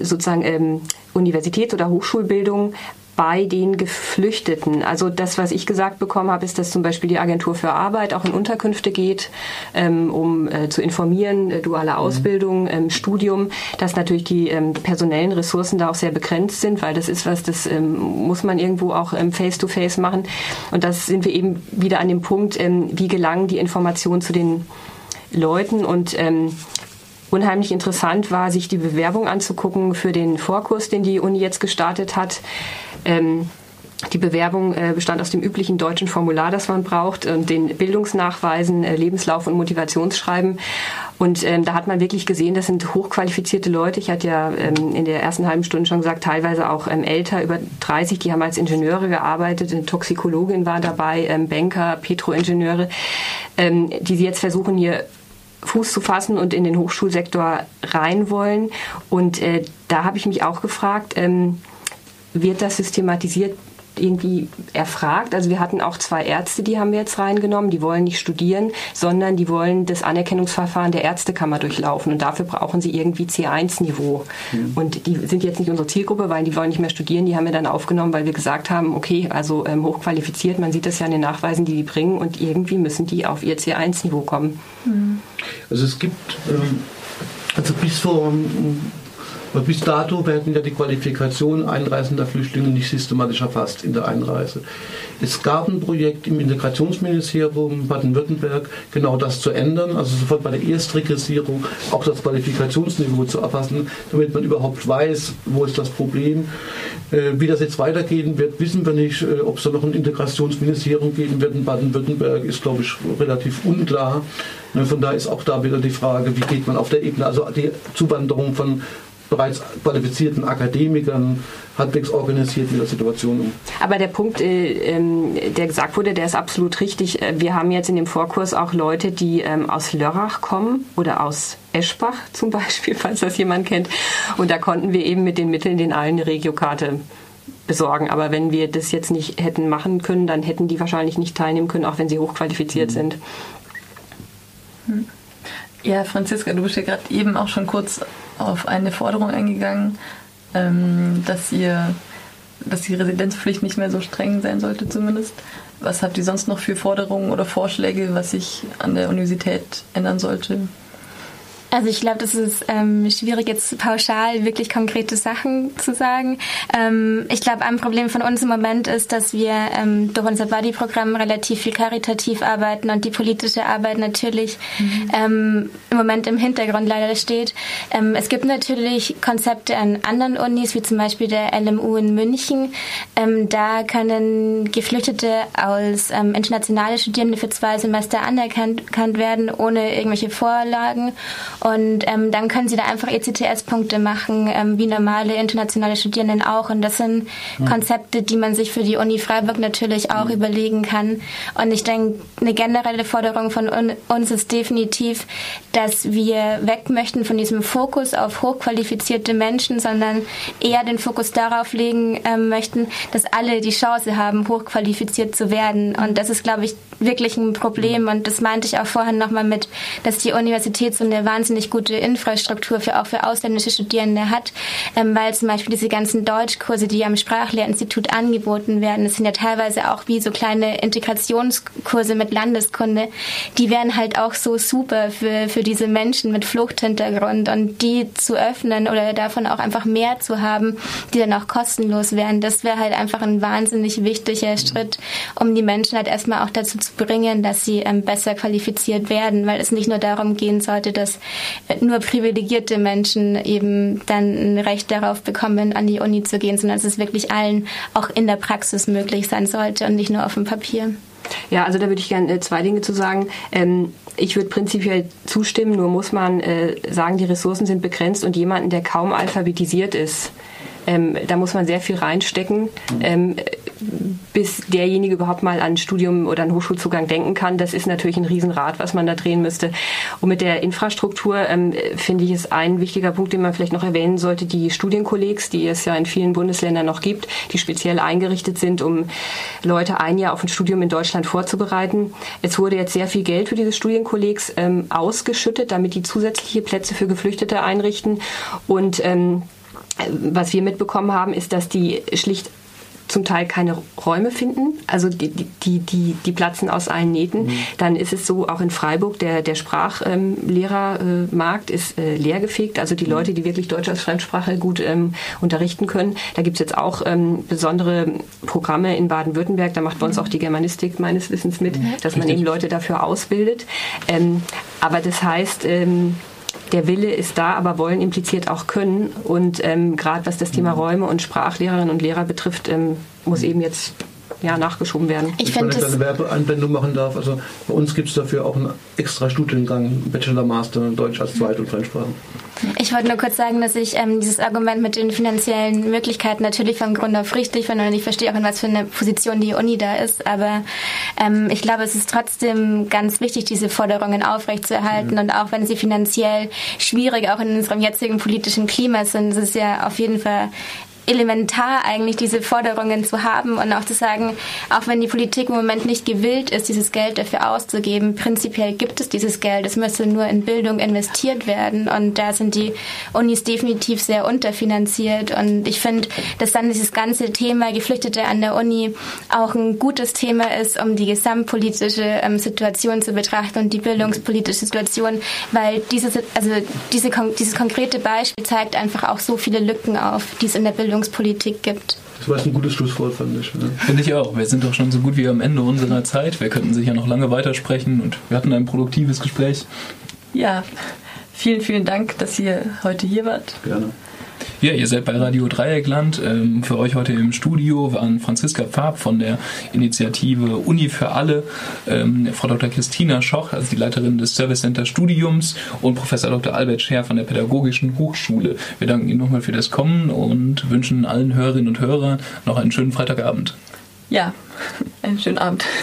sozusagen ähm, Universitäts- oder Hochschulbildung bei den Geflüchteten. Also das, was ich gesagt bekommen habe, ist, dass zum Beispiel die Agentur für Arbeit auch in Unterkünfte geht, ähm, um äh, zu informieren, äh, duale mhm. Ausbildung, ähm, Studium, dass natürlich die ähm, personellen Ressourcen da auch sehr begrenzt sind, weil das ist was, das ähm, muss man irgendwo auch ähm, face-to-face -face machen. Und das sind wir eben wieder an dem Punkt, ähm, wie gelangen die Informationen zu den Leuten und Unheimlich interessant war, sich die Bewerbung anzugucken für den Vorkurs, den die Uni jetzt gestartet hat. Ähm, die Bewerbung äh, bestand aus dem üblichen deutschen Formular, das man braucht, und den Bildungsnachweisen, äh, Lebenslauf und Motivationsschreiben. Und ähm, da hat man wirklich gesehen, das sind hochqualifizierte Leute. Ich hatte ja ähm, in der ersten halben Stunde schon gesagt, teilweise auch ähm, älter, über 30, die haben als Ingenieure gearbeitet, eine Toxikologin war dabei, ähm, Banker, Petroingenieure, ähm, die sie jetzt versuchen, hier Fuß zu fassen und in den Hochschulsektor rein wollen. Und äh, da habe ich mich auch gefragt, ähm, wird das systematisiert irgendwie erfragt. Also wir hatten auch zwei Ärzte, die haben wir jetzt reingenommen. Die wollen nicht studieren, sondern die wollen das Anerkennungsverfahren der Ärztekammer durchlaufen. Und dafür brauchen sie irgendwie C1-Niveau. Mhm. Und die sind jetzt nicht unsere Zielgruppe, weil die wollen nicht mehr studieren. Die haben wir dann aufgenommen, weil wir gesagt haben, okay, also ähm, hochqualifiziert, man sieht das ja an den Nachweisen, die die bringen. Und irgendwie müssen die auf ihr C1-Niveau kommen. Mhm. Also es gibt... Ähm also bis vor aber bis dato werden ja die Qualifikationen einreisender Flüchtlinge nicht systematisch erfasst in der Einreise. Es gab ein Projekt im Integrationsministerium Baden-Württemberg, genau das zu ändern, also sofort bei der Erstregressierung auch das Qualifikationsniveau zu erfassen, damit man überhaupt weiß, wo ist das Problem. Äh, wie das jetzt weitergehen wird, wissen wir nicht. Äh, ob es da noch ein Integrationsministerium geben wird in Baden-Württemberg, ist, glaube ich, relativ unklar. Ne, von daher ist auch da wieder die Frage, wie geht man auf der Ebene, also die Zuwanderung von bereits qualifizierten Akademikern halbwegs organisiert mit der Situation um. Aber der Punkt, äh, ähm, der gesagt wurde, der ist absolut richtig. Äh, wir haben jetzt in dem Vorkurs auch Leute, die ähm, aus Lörrach kommen oder aus Eschbach zum Beispiel, falls das jemand kennt. Und da konnten wir eben mit den Mitteln den allen eine Regiokarte besorgen. Aber wenn wir das jetzt nicht hätten machen können, dann hätten die wahrscheinlich nicht teilnehmen können, auch wenn sie hochqualifiziert mhm. sind. Mhm. Ja, Franziska, du bist ja gerade eben auch schon kurz auf eine Forderung eingegangen, ähm, dass ihr, dass die Residenzpflicht nicht mehr so streng sein sollte zumindest. Was habt ihr sonst noch für Forderungen oder Vorschläge, was sich an der Universität ändern sollte? Also ich glaube, das ist ähm, schwierig jetzt pauschal wirklich konkrete Sachen zu sagen. Ähm, ich glaube, ein Problem von uns im Moment ist, dass wir ähm, durch unser Buddy-Programm relativ viel karitativ arbeiten und die politische Arbeit natürlich mhm. ähm, im Moment im Hintergrund leider steht. Ähm, es gibt natürlich Konzepte an anderen Unis, wie zum Beispiel der LMU in München. Ähm, da können Geflüchtete als ähm, internationale Studierende für zwei Semester anerkannt werden, ohne irgendwelche Vorlagen. Und ähm, dann können sie da einfach ECTS-Punkte machen, ähm, wie normale internationale Studierenden auch. Und das sind mhm. Konzepte, die man sich für die Uni Freiburg natürlich auch mhm. überlegen kann. Und ich denke, eine generelle Forderung von uns ist definitiv, dass wir weg möchten von diesem Fokus auf hochqualifizierte Menschen, sondern eher den Fokus darauf legen ähm, möchten, dass alle die Chance haben, hochqualifiziert zu werden. Und das ist, glaube ich, wirklich ein Problem. Und das meinte ich auch vorhin nochmal mit, dass die Universität so eine wahnsinnig wahnsinnig gute Infrastruktur für auch für ausländische Studierende hat, ähm, weil zum Beispiel diese ganzen Deutschkurse, die am Sprachlehrinstitut angeboten werden, das sind ja teilweise auch wie so kleine Integrationskurse mit Landeskunde, die wären halt auch so super für, für diese Menschen mit Fluchthintergrund und die zu öffnen oder davon auch einfach mehr zu haben, die dann auch kostenlos wären, das wäre halt einfach ein wahnsinnig wichtiger Schritt, um die Menschen halt erstmal auch dazu zu bringen, dass sie ähm, besser qualifiziert werden, weil es nicht nur darum gehen sollte, dass nur privilegierte Menschen eben dann ein Recht darauf bekommen, an die Uni zu gehen, sondern dass es wirklich allen auch in der Praxis möglich sein sollte und nicht nur auf dem Papier. Ja, also da würde ich gerne äh, zwei Dinge zu sagen. Ähm, ich würde prinzipiell zustimmen, nur muss man äh, sagen, die Ressourcen sind begrenzt und jemanden, der kaum alphabetisiert ist, ähm, da muss man sehr viel reinstecken, ähm, bis derjenige überhaupt mal an Studium oder einen Hochschulzugang denken kann. Das ist natürlich ein Riesenrad, was man da drehen müsste. Und mit der Infrastruktur ähm, finde ich es ein wichtiger Punkt, den man vielleicht noch erwähnen sollte, die Studienkollegs, die es ja in vielen Bundesländern noch gibt, die speziell eingerichtet sind, um Leute ein Jahr auf ein Studium in Deutschland vorzubereiten. Es wurde jetzt sehr viel Geld für diese Studienkollegs ähm, ausgeschüttet, damit die zusätzliche Plätze für Geflüchtete einrichten. Und ähm, was wir mitbekommen haben, ist, dass die schlicht zum Teil keine Räume finden, also die, die, die, die platzen aus allen Nähten. Mhm. Dann ist es so, auch in Freiburg, der, der Sprachlehrermarkt ähm, ist äh, leergefegt, also die mhm. Leute, die wirklich Deutsch als Fremdsprache gut ähm, unterrichten können. Da gibt es jetzt auch ähm, besondere Programme in Baden-Württemberg, da macht bei uns mhm. auch die Germanistik meines Wissens mit, mhm. dass man eben Leute dafür ausbildet. Ähm, aber das heißt, ähm, der Wille ist da, aber wollen impliziert auch können. Und ähm, gerade was das Thema mhm. Räume und Sprachlehrerinnen und Lehrer betrifft, ähm, muss eben jetzt ja, nachgeschoben werden. Ich, ich wenn ich eine Werbeanwendung machen darf, also bei uns gibt es dafür auch einen extra Studiengang, Bachelor, Master, Deutsch als Zweit- und Fremdsprache. Ich wollte nur kurz sagen, dass ich ähm, dieses Argument mit den finanziellen Möglichkeiten natürlich vom Grund auf richtig finde und ich verstehe auch, in was für eine Position die Uni da ist, aber ähm, ich glaube, es ist trotzdem ganz wichtig, diese Forderungen aufrechtzuerhalten mhm. und auch wenn sie finanziell schwierig auch in unserem jetzigen politischen Klima sind, ist es ja auf jeden Fall elementar eigentlich diese Forderungen zu haben und auch zu sagen, auch wenn die Politik im Moment nicht gewillt ist, dieses Geld dafür auszugeben, prinzipiell gibt es dieses Geld, es müsste nur in Bildung investiert werden und da sind die Unis definitiv sehr unterfinanziert und ich finde, dass dann dieses ganze Thema Geflüchtete an der Uni auch ein gutes Thema ist, um die gesamtpolitische ähm, Situation zu betrachten und die bildungspolitische Situation, weil dieses, also diese, dieses konkrete Beispiel zeigt einfach auch so viele Lücken auf, die es in der Bildung Bildungspolitik gibt. Das war ein gutes Schlusswort, fand ich. Ne? Finde ich auch. Wir sind doch schon so gut wie am Ende unserer Zeit. Wir könnten sicher noch lange weitersprechen und wir hatten ein produktives Gespräch. Ja, vielen, vielen Dank, dass ihr heute hier wart. Gerne. Ja, ihr seid bei Radio Dreieckland. Ähm, für euch heute im Studio waren Franziska Farb von der Initiative Uni für alle, ähm, Frau Dr. Christina Schoch, also die Leiterin des Service Center Studiums und Professor Dr. Albert Scher von der Pädagogischen Hochschule. Wir danken Ihnen nochmal für das Kommen und wünschen allen Hörerinnen und Hörern noch einen schönen Freitagabend. Ja, einen schönen Abend.